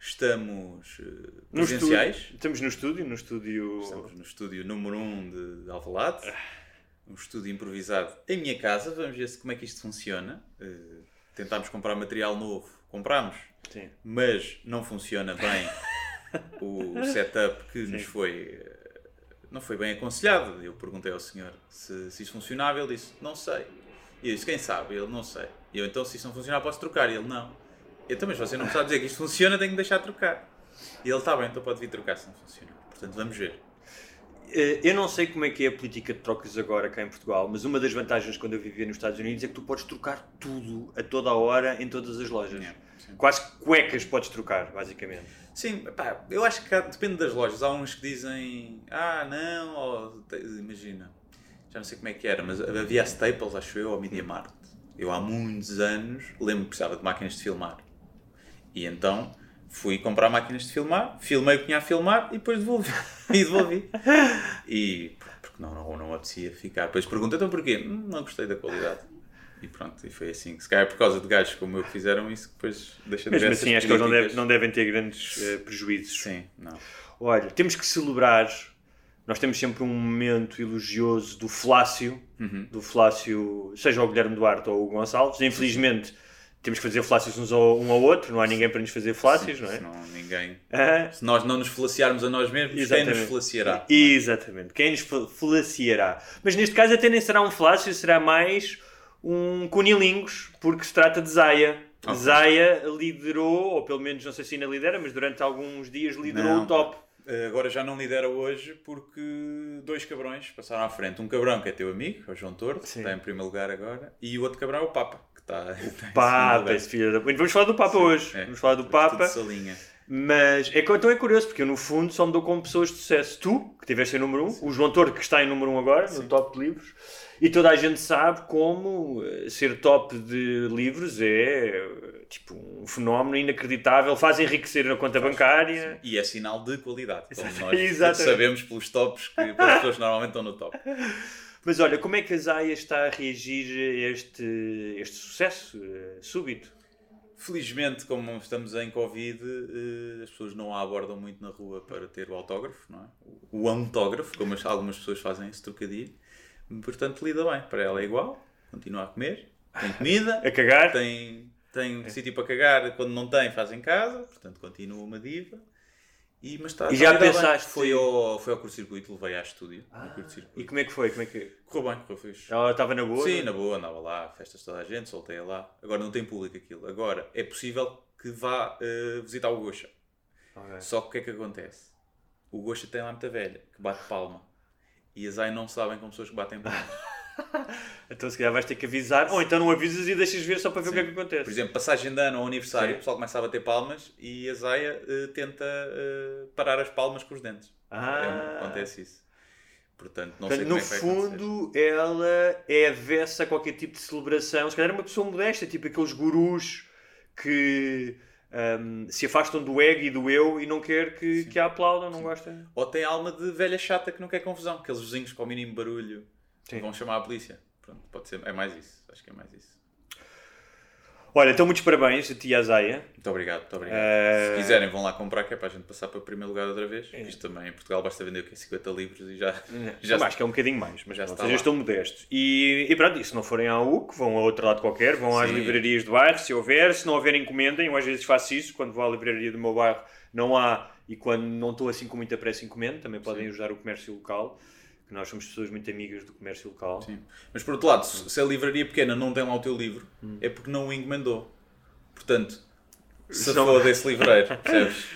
Estamos No presenciais. estúdio, estamos no estúdio, no estúdio. Estamos no estúdio número 1 um de Alvalade. Um estúdio improvisado em minha casa. Vamos ver se como é que isto funciona. Eh, tentámos comprar material novo. Comprámos. Sim. Mas não funciona bem o setup que nos foi... eh, Não foi bem aconselhado. Eu perguntei ao senhor se, se isso funcionava. Ele disse, não sei. E eu disse, quem sabe? Ele, não sei. E eu, então, se isso não funcionar, posso trocar. E ele, não. Eu também, se você não sabe dizer que isto funciona, tenho que deixar trocar. E ele, está bem, então pode vir trocar se não funcionar. Portanto, vamos ver. Eh, Eu não sei como é que é a política de trocas agora cá em Portugal, mas uma das vantagens quando eu vivia nos Estados Unidos é que tu podes trocar tudo a toda a hora em todas as lojas. Sim. Quase cuecas podes trocar, basicamente. Sim, pá, eu acho que há- depende das lojas. Há uns que dizem, ah, não, ou, imagina, já não sei como é que era, mas havia a Staples, acho eu, ou Media Market. Eu há muitos anos lembro que precisava de máquinas de filmar. E então fui comprar máquinas de filmar, filmei o que tinha a filmar e depois devolvi. e devolvi. E porque não, não, não apetecia ficar. Depois pergunta, então porquê? "Hum, não gostei da qualidade. E pronto, e foi assim. Se calhar é por causa de gajos como eu que fizeram isso, que depois deixa de Mesmo ver assim, acho que eles não, devem- não devem ter grandes eh, prejuízos. Sim, não. Olha, temos que celebrar. Nós temos sempre um momento elogioso do Flácio, Uhum. do Flácio, seja o Guilherme Duarte ou o Gonçalves. Infelizmente, temos que fazer Flácios uns ao, um ao outro, não há ninguém para nos fazer Flácios, não é? Senão ninguém. Ah, Se nós não nos falaciarmos a nós mesmos, quem nos falaciará? Exatamente. Quem nos fa- falaciará. Mas neste caso até nem será um falácio, será mais um cunilingus, porque se trata de Zaya. Ok. Zaya liderou, ou pelo menos não sei se ainda lidera, mas durante alguns dias liderou Não, o top. Eh, Agora já não lidera hoje porque dois cabrões passaram à frente. Um cabrão que é teu amigo, o João Tordo, que está em primeiro lugar agora, e o outro cabrão é o Papa, está, está em segundo Papa, esse filho da... Vamos falar do Papa hoje. É, Vamos falar do Papa. Mas é então é curioso, porque eu no fundo só me dou com pessoas de sucesso. Tu, que tiveste em número 1, um, o João Tordo, que está em número 1 um agora, no top de livros, e toda a gente sabe como eh, ser top de livros é tipo um fenómeno inacreditável, faz enriquecer a conta bancária. E é sinal de qualidade, como Exato- nós exatamente. sabemos pelos tops que as pessoas normalmente estão no top. Mas olha, como é que a Zaya está a reagir a este, este sucesso eh, súbito? Felizmente, como estamos em Covid, eh, as pessoas não a abordam muito na rua para ter o autógrafo, não é? O autógrafo, como as- algumas pessoas fazem esse trocadilho. Portanto, lida bem. Para ela é igual, continua a comer, tem comida, A cagar? tem, tem sítio para cagar, quando não tem, faz em casa, portanto, continua uma diva. E, mas está, E está já bem. pensaste- Foi ao, foi ao curto-circuito, levei à estúdio. curto-circuito. E como é que foi? Como é que... Correu bem, correu fixe. Ela estava na boa? Sim, não é? na boa, andava lá, festas de toda a gente, soltei-a lá. Agora não tem público aquilo. Agora é possível que vá eh, visitar o Gocha. Ok. Só que o que é que acontece? O Gocha tem lá muita velha, que bate palma. E as AI não sabem como pessoas que batem palmas. Então se calhar vais ter que avisar, ou então não avisas e deixas ver só para ver o que é que acontece. Por exemplo, passagem de ano ou aniversário, Sim. o pessoal começa a bater palmas e a Zaya eh, tenta eh, parar as palmas com os dentes. Ah. É, acontece isso. Portanto, não Portanto, sei no é fundo, ela é avessa a qualquer tipo de celebração. Se calhar é uma pessoa modesta, tipo aqueles gurus que hum, se afastam do ego e do eu e não quer que, que a aplaudam, não gosta. Ou tem alma de velha chata que não quer confusão. Aqueles vizinhos com o mínimo barulho Sim. vão chamar a polícia. Pronto, pode ser. É mais isso. Acho que é mais isso. Olha, então muitos parabéns a ti e à Zaya. Muito obrigado, muito obrigado. Eh, Se quiserem, vão lá comprar, que é para a gente passar para o primeiro lugar outra vez. Isto também em Portugal basta vender o quê? 50 livros e já. Já já acho que é um bocadinho mais, mas já está vocês estão modestos. E, e pronto, e se não forem à UC, vão a outro lado qualquer, vão às Sim. livrarias do bairro, se houver, se não houver, encomendem. Eu às vezes faço isso, quando vou à livraria do meu bairro, não há, e quando não estou assim com muita pressa, encomendo. Também podem ajudar o comércio local. Que nós somos pessoas muito amigas do comércio local. Sim. Mas por outro lado, se a livraria pequena não tem lá o teu livro, é porque não o encomendou. Portanto, se Não- for desse livreiro, percebes?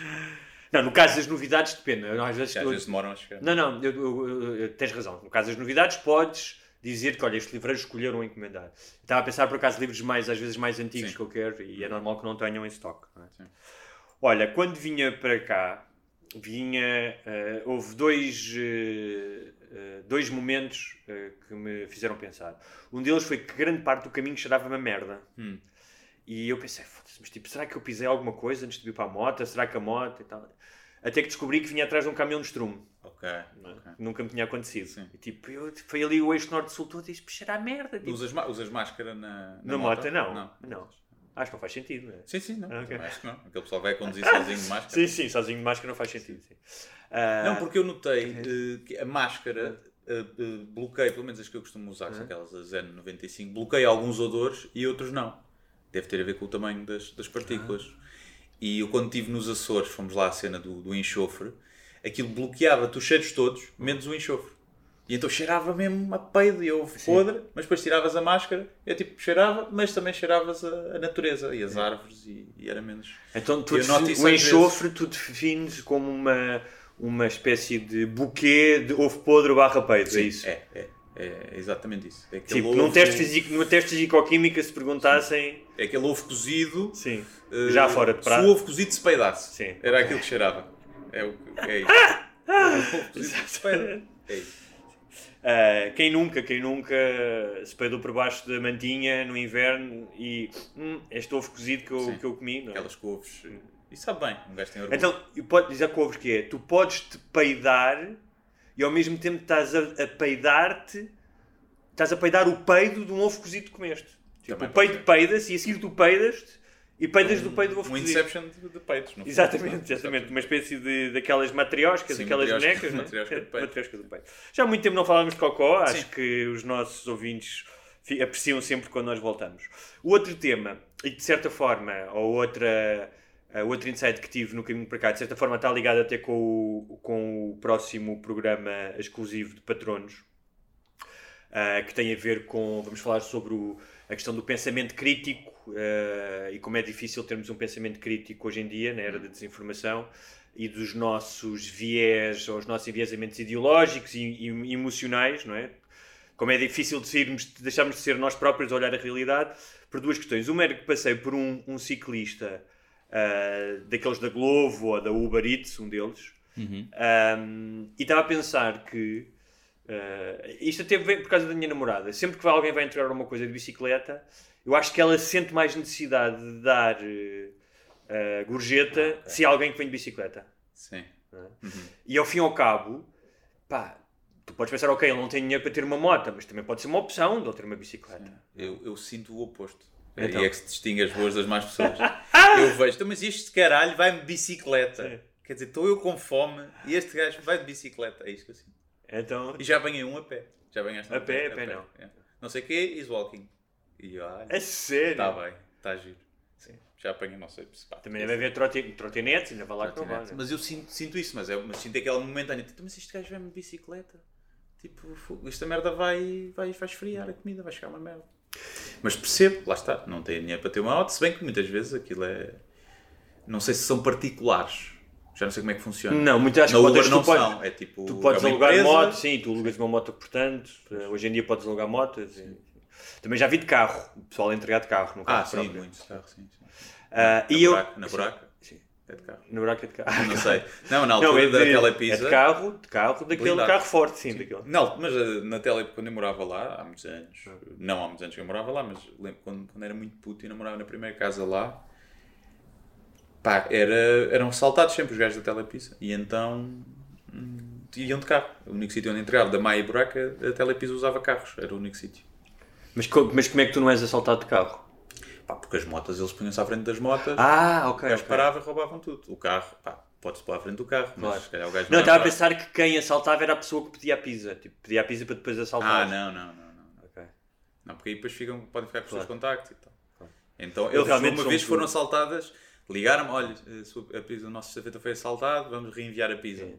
Não, no caso das novidades depende. Às vezes, às vezes demoram a chegar. Não, não, eu- eu- eu- tens razão. No caso das novidades, podes dizer que, olha, estes livreiros escolheram encomendar. Estava a pensar, por acaso, livros mais, às vezes mais antigos Sim. que eu quero e é normal que não tenham em stock. não é? Olha, quando vinha para cá, vinha. eh, houve dois, eh, dois momentos eh, que me fizeram pensar. Um deles foi que grande parte do caminho cheirava-me a merda. Hum. E eu pensei, foda-se, mas tipo, será que eu pisei alguma coisa antes de vir para a moto? Será que a moto e tal? Até que descobri que vinha atrás de um caminhão de estrume. Ok. não é? ok. Nunca me tinha acontecido. Sim. E tipo, eu, foi ali o eixo norte-sul todo e disse, cheira a merda. Tipo, Usas, usas máscara na, na moto, não. não. Acho que não faz sentido, não é? Sim, sim, não. Ok. Também Acho que não. Aquele pessoal vai conduzir sozinho de máscara. Sim, sim, sozinho de máscara não faz sentido. sim. Ah, Não, porque eu notei eh, que a máscara eh, bloqueia, pelo menos as que eu costumo usar, são aquelas da Zen 95, bloqueia alguns odores e outros não. Deve ter a ver com o tamanho das, das partículas. E eu, quando estive nos Açores, fomos lá à cena do, do enxofre, aquilo bloqueava-te os cheiros todos, menos o enxofre. E então cheirava mesmo a peido e ovo podre, mas depois tiravas a máscara, eu tipo cheirava, mas também cheiravas a, a natureza e as árvores e, e era menos. Então tu, isso o enxofre tu defines como uma, uma espécie de buquê de ovo podre barra peito, é isso? É, é, é exatamente isso. É Tipo, num teste, físico, numa teste se perguntassem... É aquele ovo cozido. Sim. eh, Já fora de Se prato. o ovo cozido se peidasse. Sim. Era aquilo que cheirava. É, o, é isso. o ovo cozido se peida. É isso. Ah, quem nunca, quem nunca se peidou por baixo da mantinha no inverno e hum, este ovo cozido que eu, Sim. que eu comi, não é? Aquelas couves. E sabe bem, um gajo tem orgulho. Então, pode dizer com ovos que é, tu podes te peidar e ao mesmo tempo estás a, a peidar-te, estás a peidar o peido de um ovo cozido que comeste. Tipo, Também o peido ser. peidas e a seguir tu peidas-te e peidas do peido do ovo um cozido. Inception de, de peitos. no fundo. Exatamente, exatamente. Uma espécie de, daquelas matrioscas, Sim, aquelas matriosca- bonecas, não matriosca do peito. Já há muito tempo não falávamos de cocó, acho Sim. que os nossos ouvintes apreciam sempre quando nós voltamos. O outro tema, e de certa forma, ou outra, a outro insight que tive no caminho para cá, de certa forma está ligado até com o, com o próximo programa exclusivo de patronos, ah, que tem a ver com, vamos falar sobre o- a questão do pensamento crítico ah, e como é difícil termos um pensamento crítico hoje em dia, na era da desinformação, e dos nossos viés, ou os nossos enviesamentos ideológicos e, e emocionais, não é? Como é difícil de sairmos, de deixarmos de ser nós próprios a olhar a realidade, por duas questões. Uma era que passei por um, um ciclista ah, daqueles da Glovo ou da Uber Eats, um deles, um, e estava a pensar que uh, isto até vem por causa da minha namorada. Sempre que alguém vai entregar alguma coisa de bicicleta, eu acho que ela sente mais necessidade de dar uh, uh, gorjeta se há alguém que vem de bicicleta. Sim. E ao fim e ao cabo, pá, tu podes pensar, ok, ele não tem dinheiro para ter uma moto, mas também pode ser uma opção de ele ter uma bicicleta. Eu, eu sinto o oposto. Então. E é que se distingue as boas das más pessoas. eu vejo, então, mas este caralho vai de bicicleta. Sim. Quer dizer, estou eu com fome e este gajo vai de bicicleta. É isto que eu sinto. Então, E já apanhei um a pé. Já apanhaste um A pé, a pé não. É. Não sei o quê, is walking. E olha, a sério. está bem, está giro. Sim. Já apanhei, não sei. se pá, Também deve haver trote- trotinetes, ainda vai lá que não vai. Mas eu sinto, sinto isso, mas, é, mas sinto aquela momentânea. Tipo, mas este gajo vai de bicicleta. Tipo, esta merda vai, vai, vai esfriar a comida, vai chegar uma merda. Mas percebo, lá está, não tem dinheiro para ter uma auto, se bem que muitas vezes aquilo é. Não sei se são particulares. Já não sei como é que funciona. Não, muito que Uber podes, não tu, podes, são. É tipo. tu podes é alugar empresa, moto, sim, tu alugas uma moto, portanto, hoje em dia podes alugar motos. e- Também já vi de carro, o pessoal a entregar de carro, no carro Ah, sim, próprio. muitos carros, sim. sim. Ah, Na e eu... buraca, na buraca? Sim, É de carro. na buraca de carro. Não sei. Não, na Não, altura é da de, telepisa. é de carro, de carro, daquele Blindado. carro forte, sim, daquele. Não, mas eh, na tele, quando eu morava lá, há muitos anos, não há muitos anos que eu morava lá, mas lembro quando, quando era muito puto e namorava na primeira casa lá, pá, era, eram assaltados sempre os gajos da telepisa. E então hum, iam de carro. O único sítio onde entregava, da Maia e Buraca, a telepisa usava carros, era o único sítio. Mas, mas como é que tu não és assaltado de carro? Pá, porque as motas, eles punham-se à frente das motas, Ah, ok. o gajo ok. parava e roubavam tudo. O carro, pá, pode-se pôr à frente do carro, mas Claro. se calhar o gajo Não, ia estava a pensar que quem assaltava era a pessoa que pedia a pizza. Tipo, pedia a pizza para depois assaltar. Ah, não, não, não, não. Ok. Não, porque aí depois ficam, podem ficar com os seus Claro. contactos e tal. Então, Eu eles realmente uma vez um- foram assaltadas, ligaram-me, olha, a, sua- a pizza, o nosso estafeta foi assaltado, vamos reenviar a pizza. Sim.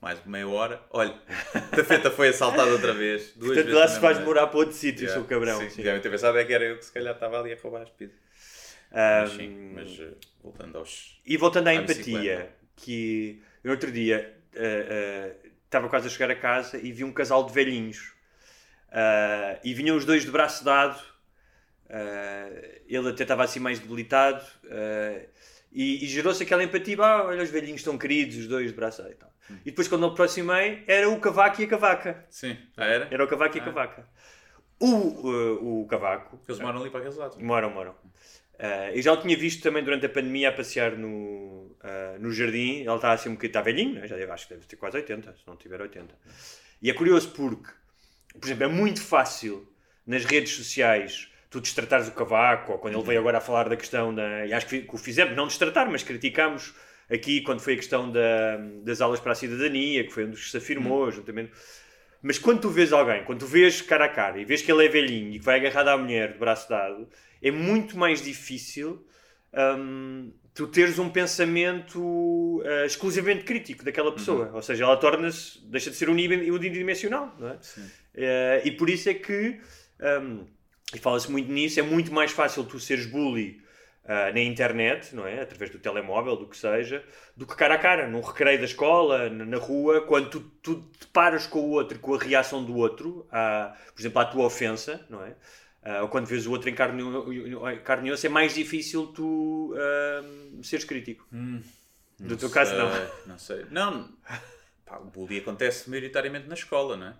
Mais meia hora. Olha, a tafeta foi assaltada outra vez. Duas Portanto, vezes lá se vais noite. demorar para outro sítio, Yeah, sou cabrão. Sim, sim. devem ter pensado é que era eu que se calhar estava ali a roubar as pizzas. Ah, Mas sim, mas eh, voltando aos. E voltando à à empatia, bicicleta. que no outro dia ah, ah, estava quase a chegar a casa e vi um casal de velhinhos. Ah, e vinham os dois de braço dado. Ele até estava assim mais debilitado. E, e gerou-se aquela empatia. Ah, olha, os velhinhos estão queridos, os dois de braço e tal. Hum. E depois, quando eu aproximei, era o cavaco e a cavaca. Sim, ah, era? Era o cavaco e a Ah. cavaca. O, ah, o cavaco. Eles moram ali para aqueles lados. Moram, moram. Ah, eu já o tinha visto também durante a pandemia a passear no, ah, no jardim. Ele está assim um bocadinho, está velhinho, né? já deve, acho que deve ter quase 80, se não tiver 80. E é curioso porque, por exemplo, é muito fácil nas redes sociais tu destratares o cavaco, ou quando ele veio agora a falar da questão da. E acho que o fizemos, não destratar, mas criticámos aqui quando foi a questão da- das aulas para a cidadania, que foi um dos que se afirmou, juntamente. Mas quando tu vês alguém, quando tu vês cara a cara e vês que ele é velhinho e que vai agarrado à mulher de braço dado, é muito mais difícil hum, tu teres um pensamento ah, exclusivamente crítico daquela pessoa. Ou seja, ela torna-se, deixa de ser uni- unidimensional, não é? Eh, e por isso é que, hum, e fala-se muito nisso, é muito mais fácil tu seres bully ah, na internet, não é? Através do telemóvel, do que seja, do que cara a cara, num recreio da escola, na, rua, quando tu, tu te paras com o outro, com a reação do outro, à, por exemplo, à tua ofensa, não é? Ah, ou quando vês o outro em carne, carne e osso, é mais difícil tu hum, seres crítico. Do teu caso, não. sei, Não sei. Não, pá, o bullying acontece maioritariamente na escola, não é?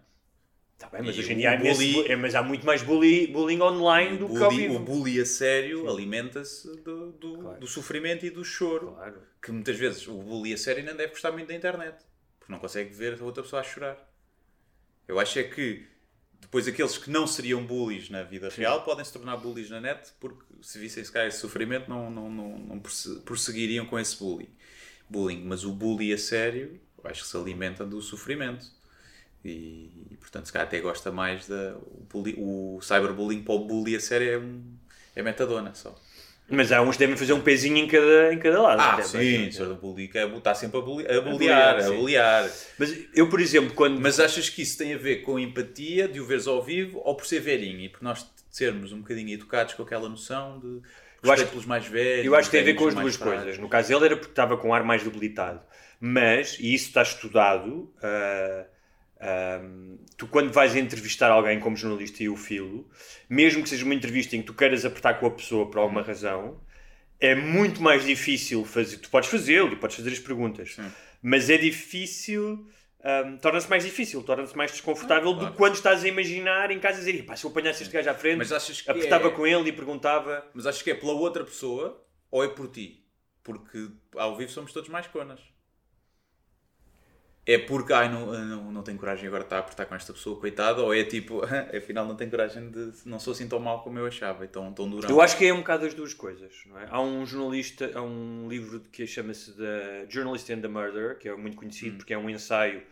Tá bem, mas E hoje em dia há, bully- bu- é, mas há muito mais bully, bullying online do o, que ao bully, vivo. o bully a sério alimenta-se do, do, do sofrimento e do choro. Claro. Que muitas vezes o bully a sério não deve gostar muito da internet. Porque não consegue ver a outra pessoa a chorar. Eu acho é que depois aqueles que não seriam bullies na vida real podem se tornar bullies na net porque se vissem se calhar esse sofrimento não, não, não, não prosseguiriam com esse bullying. bullying. Mas o bully a sério eu acho que se alimenta do sofrimento. E, e, portanto se calhar até gosta mais da. O, bully, o cyberbullying para o bully a sério é, um, é metadona só. Mas há uns que devem fazer um pezinho em cada, em cada lado. Ah, Até, sim, o senhor do bully que é- está sempre a, bully, a bullyar, a bullyar. Mas eu, por exemplo, quando. Mas achas que isso tem a ver com empatia de o veres ao vivo ou por ser velhinho e por nós sermos um bocadinho educados com aquela noção de Eu acho pelos mais velhos? Eu acho que tem a ver com as duas coisas. No caso dele era porque estava com um ar mais debilitado. Mas, e isso está estudado, ah, ah, tu quando vais entrevistar alguém como jornalista e o filo, mesmo que seja uma entrevista em que tu queiras apertar com a pessoa por alguma razão, é muito mais difícil fazer. Tu podes fazê-lo e podes fazer as perguntas, mas é difícil. ah, torna-se mais difícil, torna-se mais desconfortável do que quando estás a imaginar em casa a dizer, "Epá, se eu apanhasse este gajo à frente, apertava é- com ele e perguntava. Mas achas que é pela outra pessoa ou é por ti? Porque ao vivo somos todos mais conas. É porque, ai, não, não, não tenho coragem agora de estar a apertar com esta pessoa, coitada, ou é tipo, afinal não tenho coragem de. não sou assim tão mal como eu achava, e tão, durão. Eu acho que é um bocado as duas coisas. Não é? Há um jornalista, há um livro que chama-se The Journalist and the Murder, que é muito conhecido porque é um ensaio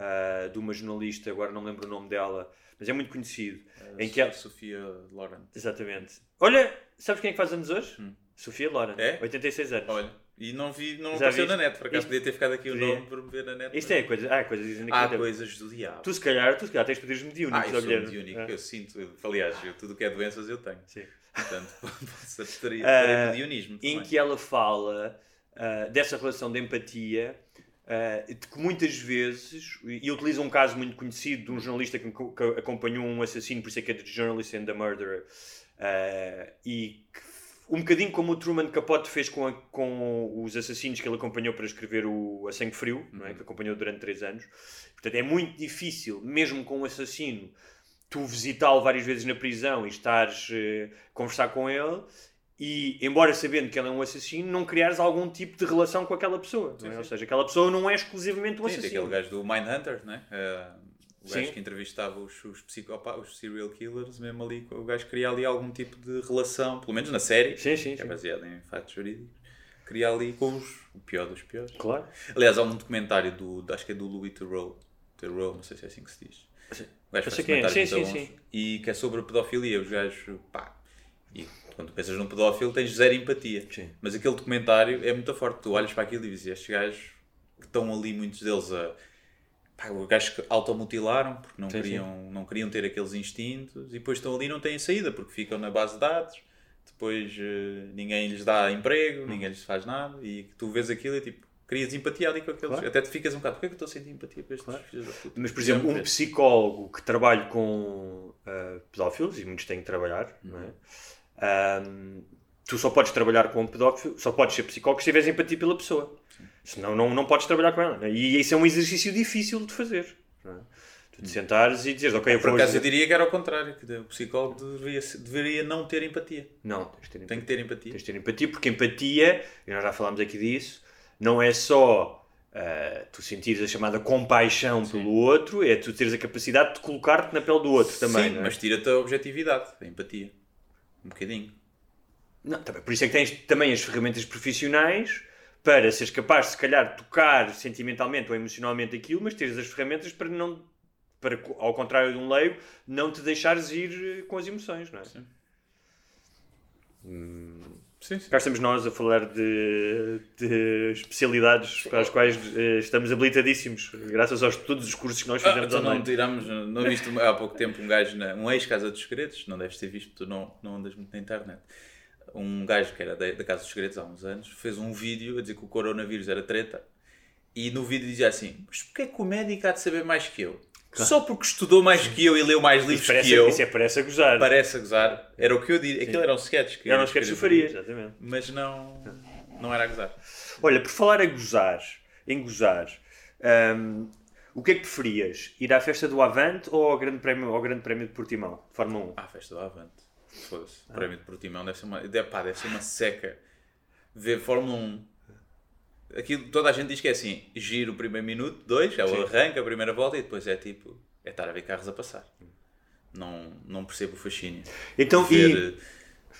ah, de uma jornalista, agora não lembro o nome dela, mas é muito conhecido. em que ela... Sofia Loren. Exatamente. Olha, sabes quem é que faz anos hoje? Sofia Loren, É? 86 anos. Olha, e não vi, não Já apareceu viste? na net, por acaso Isto- podia ter ficado aqui o Podia. nome me ver na net. Isto é coisa, ah, coisas dizem Há que coisas do diabo. Tu se calhar, tu se calhar tens poderes mediúnicos. Ah, eu sou mediúnico, ah. eu sinto, aliás, eu, tudo o que é doenças eu tenho. Sim. Portanto, posso teria, Ah, teria mediunismo em que ela fala ah, dessa relação de empatia, ah, de que muitas vezes, e e utiliza um caso muito conhecido de um jornalista que, que acompanhou um assassino, por isso é que é The Journalist and the Murderer, ah, e que, um bocadinho como o Truman Capote fez com, a- com os assassinos que ele acompanhou para escrever o A Sangue Frio, não é? que acompanhou durante três anos. Portanto, é muito difícil, mesmo com um assassino, tu visitá-lo várias vezes na prisão e estares eh, a conversar com ele e, embora sabendo que ele é um assassino, não criares algum tipo de relação com aquela pessoa. não é? Ou seja, aquela pessoa não é exclusivamente um Sim, assassino. daquele gajo do Mindhunter, né? Uh, o gajo Sim. que entrevistava os, os os serial killers, mesmo ali, o gajo cria ali algum tipo de relação, pelo menos na série, Sim, sim, que é baseada em fatos jurídicos, cria ali com os, o pior dos piores. Claro. Aliás, há um documentário do, acho que é do Louis Theroux, Theroux, não sei se é assim que se diz. O gajo Eu faz quem é. Sim, sim, sim. E que é sobre a pedofilia, os gajos, pá, e quando pensas num pedófilo tens zero empatia. Sim. Mas aquele documentário é muito forte, tu olhas para aquilo e dizes, estes gajos que estão ali, muitos deles a, pá, os gajos que automutilaram porque não Sim, queriam, não queriam ter aqueles instintos e depois estão ali e não têm saída porque ficam na base de dados. Depois eh, ninguém lhes dá emprego, ninguém lhes faz nada e tu vês aquilo e tipo, crias empatia ali com aqueles. Claro. Até te ficas um bocado, porquê é que eu estou a sentir empatia para estes filhos da puta? Mas, por exemplo, um psicólogo que trabalha com ah, pedófilos, e muitos têm que trabalhar, não é? Ahm, tu só podes trabalhar com um pedófilo, só podes ser psicólogo se tiveres empatia pela pessoa. Senão não, não podes trabalhar com ela. não é? E isso é um exercício difícil de fazer. não é? Tu te sentares e dizes, ok, eu Por acaso eu diria que era ao contrário, que o psicólogo deveria, deveria não ter empatia. Não, tens ter Tem que ter empatia. Tens de ter empatia, porque empatia, e nós já falámos aqui disso, não é só ah, tu sentires a chamada compaixão pelo outro, é tu teres a capacidade de colocar-te na pele do outro também. Sim, é? mas tira-te a objetividade, a empatia. Um bocadinho. Não, também, por isso é que tens também as ferramentas profissionais para seres capaz, se calhar, tocar sentimentalmente ou emocionalmente aquilo, mas teres as ferramentas para não, para, ao contrário de um leigo, não te deixares ir eh, com as emoções, não é? Sim. Hum, Sim, sim. Cá estamos nós a falar de, de especialidades para as quais eh, estamos habilitadíssimos, graças aos todos os cursos que nós Ah, fizemos então não tiramos, não viste há pouco tempo um gajo, na, um ex-Casa dos Segredos, não deves ter visto, tu não, não andas muito na internet. Um gajo que era da, da Casa dos Segredos há uns anos fez um vídeo a dizer que o coronavírus era treta e no vídeo dizia assim: Mas porquê que o médico há de saber mais que eu? Só porque estudou mais que eu e leu mais livros Parece, que eu, Isso é parece a gozar. parece a gozar. Era o que eu diria. Aquilo eram sketches. que não eu esqueces o escrevi, Faria, exatamente. Mas não, não era a gozar. Olha, por falar a gozar, em gozar, hum, o que é que preferias? Ir à festa do Avante ou ao Grande Prémio, ao grande prémio de Portimão, de Fórmula 1? Ah, festa do Avante. Foda-se. O prémio de Portimão deve ser uma, deve, pá, deve ser uma seca. Ver Fórmula 1. Aquilo, toda a gente diz que é assim: giro o primeiro minuto, dois, é o arranque, a primeira volta e depois é tipo. É estar a ver carros a passar. Não, não percebo o fascínio. Então, de e- ver,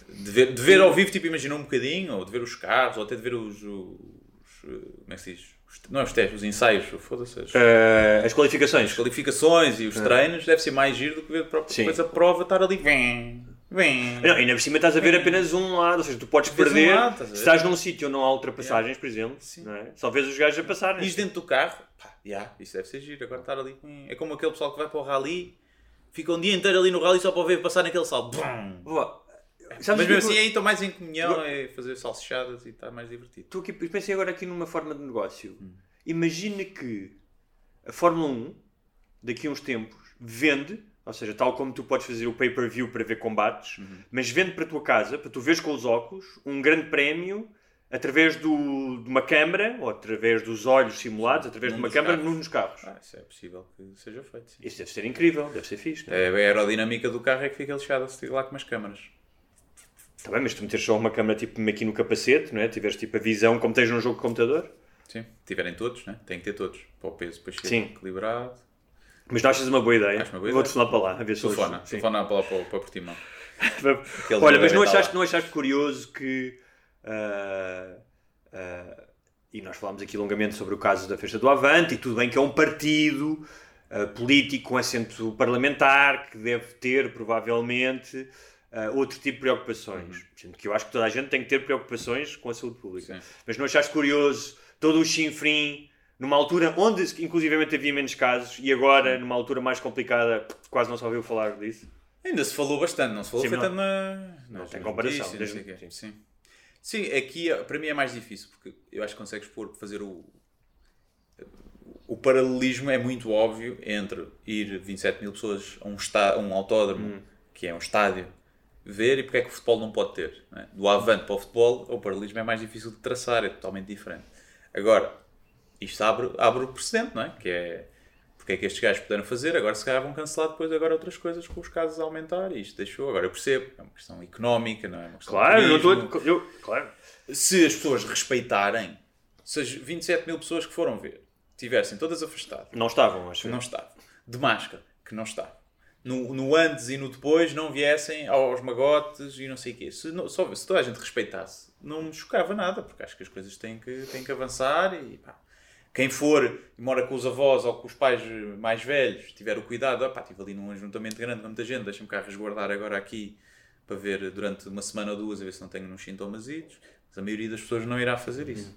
de, ver, de ver ao vivo, tipo, imagina um bocadinho, ou de ver os carros, ou até de ver os. os como é que se diz? Os- não é os testes, os ensaios, foda-se. As, Eh, as qualificações. as qualificações e os treinos deve ser mais giro do que ver a própria Sim. depois a prova estar ali. Vem, vem. Não, e ainda por cima estás a ver apenas um lado, ou seja, tu podes Vês um perder lado, estás se estás num sítio onde não há ultrapassagens, por exemplo, Sim. não é? só vês os gajos a passarem. Ires dentro do carro, pá, yeah, isso deve ser giro. Agora estar ali. hum, É como aquele pessoal que vai para o rally, fica um dia inteiro ali no rally só para ver passar naquele salto. Bum. Boa. Mas Sabes mesmo assim aí estão mais em comunhão, é fazer salsichadas e está mais divertido. Estou aqui, pensei agora aqui numa forma de negócio. Hum. Imagina que a Fórmula 1, daqui a uns tempos, vende, ou seja, tal como tu podes fazer o pay-per-view para ver combates, Uhum. mas vende para a tua casa, para tu veres com os óculos, um grande prémio através do, de uma câmara, ou através dos olhos simulados, através Num de uma câmara num dos carros. Ah, isso é possível que seja feito. Sim. Isso deve ser incrível, deve ser fixe. é? É, a aerodinâmica do carro é que fica lixada se lá com umas câmaras. Tá bem, mas tu meteres só uma câmara tipo aqui no capacete, não é? Tiveres tipo a visão como tens num jogo de computador. Sim, tiverem todos, né? Tem que ter todos. Para o peso depois ser equilibrado. Mas não achas uma boa ideia? Acho uma boa Vou ideia. telefonar para lá, a ver se eles- Telefona, Sim. telefona para, lá para, para Portimão. Olha, mas não achaste, não achaste curioso que. ah, ah, e nós falámos aqui longamente sobre o caso da Festa do Avante, e tudo bem que é um partido ah, político com assento parlamentar que deve ter, provavelmente, outro tipo de preocupações. Sendo que eu acho que toda a gente tem que ter preocupações com a saúde pública. Sim. Mas não achaste curioso todo o chinfrim, numa altura onde inclusivamente havia menos casos, e agora, numa altura mais complicada, quase não se ouviu falar disso? Ainda se falou bastante, não se falou Sim, não- na, não nas tem comparação, notícias, não desde- quê. Sim. Sim, aqui para mim é mais difícil, porque eu acho que consegues pôr, fazer o. O paralelismo é muito óbvio entre ir 27 mil pessoas a um, está, a um autódromo, Hum. que é um estádio, ver e porque é que o futebol não pode ter. não é? Do avante para o futebol, o paralelismo é mais difícil de traçar, é totalmente diferente. Agora, isto abre, abre o precedente, não é? Que é porque é que estes gajos puderam fazer, agora se calhar vão cancelar depois agora outras coisas com os casos a aumentar e isto deixou, agora eu percebo, é uma questão económica, não é uma questão Claro, de não estou. Eu, claro. Se as pessoas respeitarem, se as 27 mil pessoas que foram ver tivessem todas afastadas, Não estavam, acho que não estavam, de máscara, que não estavam, no, no antes e no depois não viessem aos magotes e não sei o quê. Se, não- só, se toda a gente respeitasse, não me chocava nada, porque acho que as coisas têm que, têm que avançar e pá, quem for e mora com os avós ou com os pais mais velhos, tiver o cuidado, ah, pá, estive ali num ajuntamento grande com muita gente, deixa-me cá resguardar agora aqui para ver durante uma semana ou duas, a ver se não tenho uns sintomas, mas a maioria das pessoas não irá fazer isso.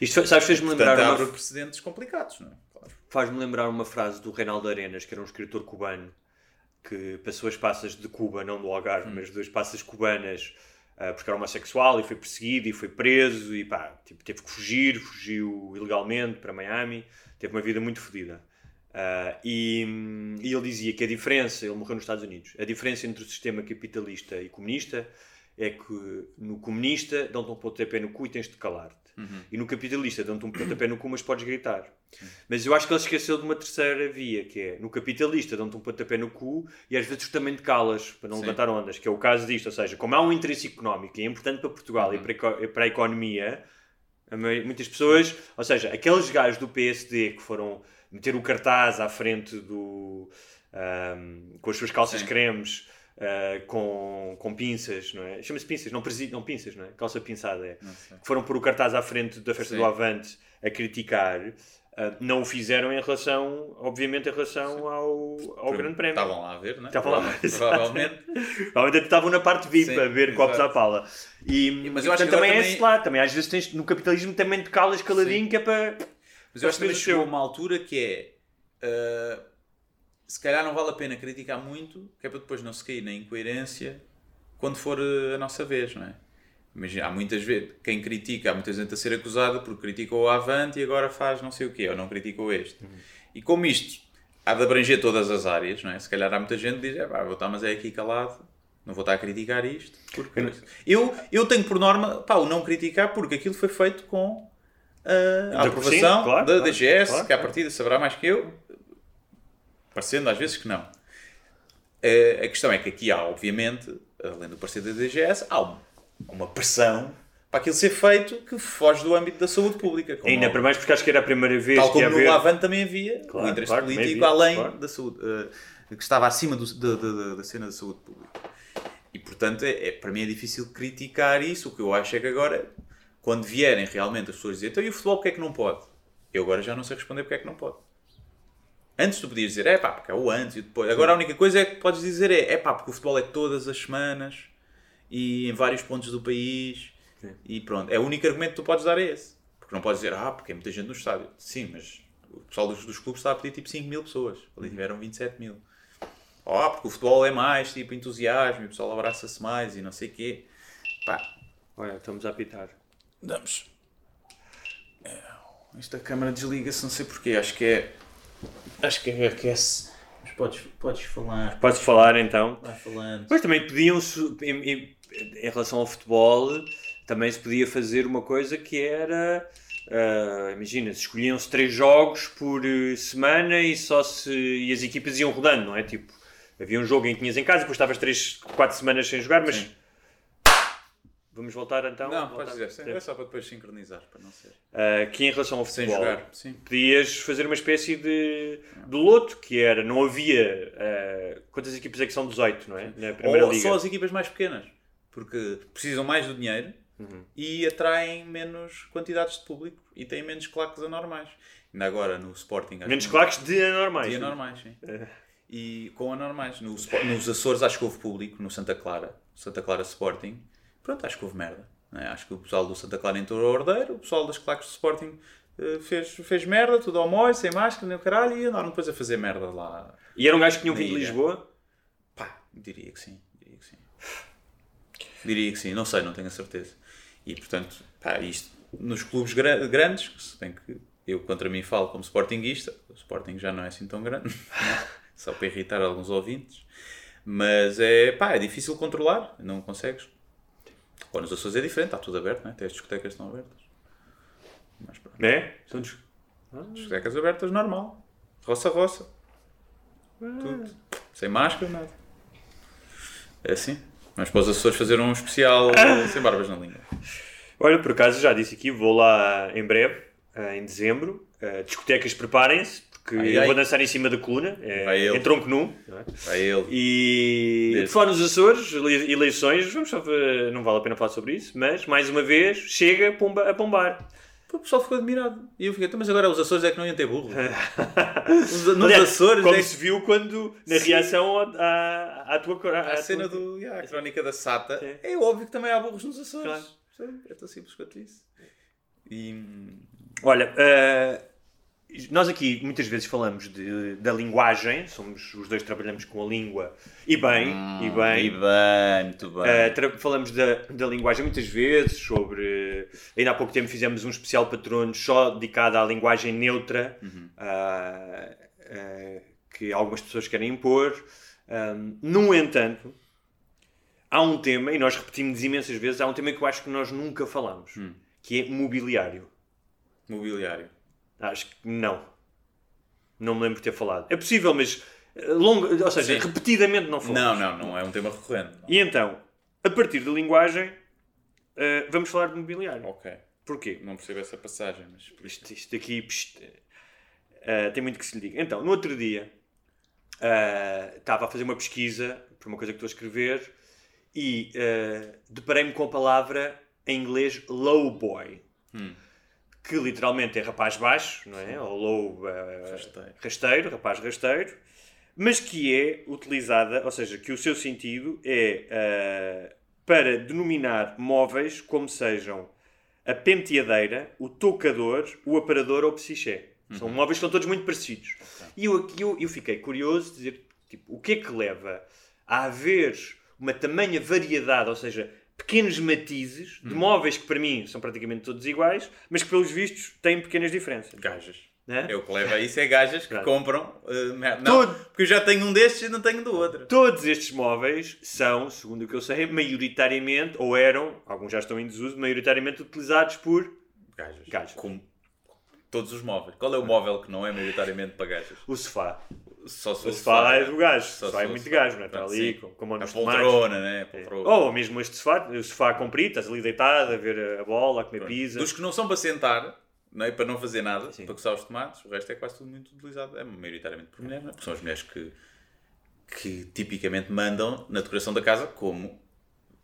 Isto, sabes, fez-me Portanto, lembrar, abre uma, precedentes complicados, não é? Claro. faz-me lembrar uma frase do Reinaldo Arenas, que era um escritor cubano, que passou as passas de Cuba, não do Algarve, mas das passas cubanas, porque era homossexual e foi perseguido e foi preso e pá, tipo, teve que fugir, fugiu ilegalmente para Miami, teve uma vida muito fodida. Ah, e, e ele dizia que a diferença, ele morreu nos Estados Unidos, a diferença entre o sistema capitalista e comunista é que no comunista dão-te um pontapé no cu e tens de calar-te. E no capitalista dão-te um pontapé no cu, mas podes gritar. Mas eu acho que ele esqueceu de uma terceira via, que é no capitalista dão-te um pontapé no cu e às vezes também te calas para não Sim. levantar ondas, que é o caso disto. Ou seja, como há um interesse económico e é importante para Portugal e para, e para a economia, a muitas pessoas, ou seja, aqueles gajos do PSD que foram meter o cartaz à frente do. ahm, com as suas calças Sim. cremes. Ah, com, com pinças, não é? Chama-se pinças, não, presi- não pinças, não é? Calça pinçada é. Que foram pôr o cartaz à frente da festa Sim. do Avante a criticar, ah, não o fizeram em relação, obviamente, em relação ao, ao Grande Prémio. Estavam lá a ver, não é? Estavam lá, Provavelmente. Provavelmente estavam na parte VIP Sim, a ver copos exato. à pala. E, Mas eu acho portanto, que também é também- esse lado. Também às vezes tens, no capitalismo também te calas caladinho que é para. Mas eu acho que também chegou seu. uma altura que é. ah, se calhar não vale a pena criticar muito, que é para depois não se cair na incoerência quando for ah, a nossa vez, não é? Imagina, há muitas vezes, quem critica, há muita gente a ser acusada porque criticou o Avante e agora faz não sei o quê, ou não criticou este. E como isto há de abranger todas as áreas, não é? Se calhar há muita gente que diz, é pá, vou estar mas é aqui calado, não vou estar a criticar isto. Porque... Eu, eu tenho por norma, pá, o não criticar porque aquilo foi feito com ah, a Sim, aprovação claro, da claro, DGS, claro. que à partida saberá mais que eu, parecendo às vezes que não. A questão é que aqui há, obviamente, além do parecer da DGS, há um- uma pressão para aquilo ser feito que foge do âmbito da saúde pública. Ainda óbvio. para mais porque acho que era a primeira vez Tal como no haver. Também havia Claro, o interesse claro, político havia, além claro. da saúde, eh, que estava acima do- da, da- da- da cena da saúde pública. E portanto, é, é- para mim é difícil criticar isso. O que eu acho é que agora, quando vierem realmente as pessoas dizer então e o futebol porque é que não pode? Eu agora já não sei responder porque é que não pode. Antes tu podias dizer, é pá, porque é o antes e o depois. Agora a única coisa é que podes dizer é, é pá, porque o futebol é todas as semanas e em vários pontos do país e pronto. É o único argumento que tu podes dar é esse. Porque não podes dizer, ah, porque é muita gente no estádio. Sim, mas o pessoal dos, dos clubes está a pedir tipo 5 mil pessoas. Ali tiveram 27 mil. Oh, porque o futebol é mais tipo entusiasmo e o pessoal abraça-se mais e não sei o quê. Pá, Olha, estamos a apitar. damos. É, Esta câmara desliga-se, não sei porquê. Acho que é. Acho que aquece. Mas podes, podes falar. Podes falar então. Vai falando. Pois também podiam, em, em- em relação ao futebol, também se podia fazer uma coisa que era. ah, imagina, se escolhiam-se três jogos por eh, semana e só se. e as equipas iam rodando, não é? Tipo, havia um jogo em que tinhas em casa, depois estavas três, quatro semanas sem jogar, mas. Sim. Vamos voltar então? Não, Voltar? podes dizer. sim. É só para depois sincronizar, para não ser. Ah, que em relação ao Sem futebol, jogar. Sim. podias fazer uma espécie de, de loto, que era, não havia. ah, quantas equipas é que são 18, não é? Na primeira Ou liga. só as equipas mais pequenas. Porque precisam mais do dinheiro Uhum. e atraem menos quantidades de público e têm menos claques anormais. Ainda agora no Sporting. acho Menos que- claques de anormais. De anormais, sim. E com anormais. No, nos Açores acho que houve público, no Santa Clara, Santa Clara Sporting. Pronto, acho que houve merda. é? Acho que o pessoal do Santa Clara entrou ao ordeiro, o pessoal das claques do Sporting eh, fez, fez merda, tudo ao molho, sem máscara, nem o caralho, e andaram depois a fazer merda lá. E era um gajo que tinham vindo de. Lisboa? Pá, diria que sim. Diria que sim. Diria que sim, não sei, não tenho a certeza. E portanto, pá, isto nos clubes gra- grandes, que se tem que eu contra mim falo como sportinguista, o Sporting já não é assim tão grande, só para irritar alguns ouvintes, mas é pá, é difícil controlar, não consegues. Ou nos Açores é diferente, está tudo aberto, né? até as discotecas estão abertas. Mas pronto, Né? São dos- discotecas abertas, normal, roça-roça, tudo, sem máscara, nada. É assim. Mas para os Açores fazer um especial eh, sem barbas na língua. Olha, por acaso já disse aqui, vou lá em breve, eh, em dezembro. Eh, discotecas, preparem-se, Ai, eu vou dançar em cima da coluna, é, em tronco nu. é? Vai ele. E Desde. de falar nos Açores, ele- eleições, vamos só ver- não vale a pena falar sobre isso, mas mais uma vez chega a pomba- a pombar. O pessoal ficou admirado. E eu fiquei, "Então, mas agora os Açores é que não iam ter burro. Os- Nos Aliás, Açores como é se viu quando, na reação à, à, à tua à a cena tua- do. yeah, a crónica da Sata. Sim. É óbvio que também há burros nos Açores. Claro. Sim, É tão simples quanto isso. E. Olha, eh, nós aqui muitas vezes falamos de- da linguagem, somos os dois trabalhamos com a língua e bem, e bem. E bem, muito bem. Uh, falamos da, da linguagem muitas vezes, sobre. Ainda há pouco tempo fizemos um especial patronos só dedicado à linguagem neutra, uh, uh, que algumas pessoas querem impor. Um, no entanto, há um tema, e nós repetimos imensas vezes, há um tema que eu acho que nós nunca falamos, que é mobiliário. Mobiliário. Acho que não. Não me lembro de ter falado. É possível, mas. uh, Longo, ou seja, Sim. repetidamente não falamos. Não, não, não é um tema recorrente. E então, a partir da linguagem, eh, vamos falar de mobiliário. Ok. Porquê? Não percebo essa passagem, mas. Isto, isto aqui pst, eh, tem muito que se lhe diga. Então, no outro dia, eh, estava a fazer uma pesquisa para uma coisa que estou a escrever e eh, deparei-me com a palavra em inglês low boy. Que literalmente é rapaz baixo, não é? Ou low eh, Rasteiro. rasteiro, rapaz rasteiro, mas que é utilizada, ou seja, que o seu sentido é eh, para denominar móveis como sejam a penteadeira, o toucador, o aparador ou o psiché. São móveis que são todos muito parecidos. E eu, aqui- eu, eu fiquei curioso de dizer tipo, o que é que leva a haver uma tamanha variedade, ou seja, pequenos matizes de móveis que para mim são praticamente todos iguais, mas que pelos vistos têm pequenas diferenças. Gajas. Né? O que leva a isso, é gajas que compram. uh, mer- não, Todo- porque eu já tenho um destes e não tenho do outro. Todos estes móveis são, segundo o que eu sei, maioritariamente, ou eram, alguns já estão em desuso, maioritariamente utilizados por Gajas. Gajas. Todos os móveis. Qual é o móvel que não é maioritariamente para gajas? o sofá. Só se O sofá é do gajo, o Só sofá é muito gajo, não é? Está ali, sim. com, com A poltrona, né? A poltrona. Ou mesmo este sofá, o sofá comprido, estás ali deitado a ver a bola, a comer Pronto. pizza. Dos que não são para sentar, não é? para não fazer nada, Sim. para coçar os tomates, o resto é quase tudo muito utilizado. É maioritariamente por mulheres, não é? porque são as mulheres que, que tipicamente mandam na decoração da casa, como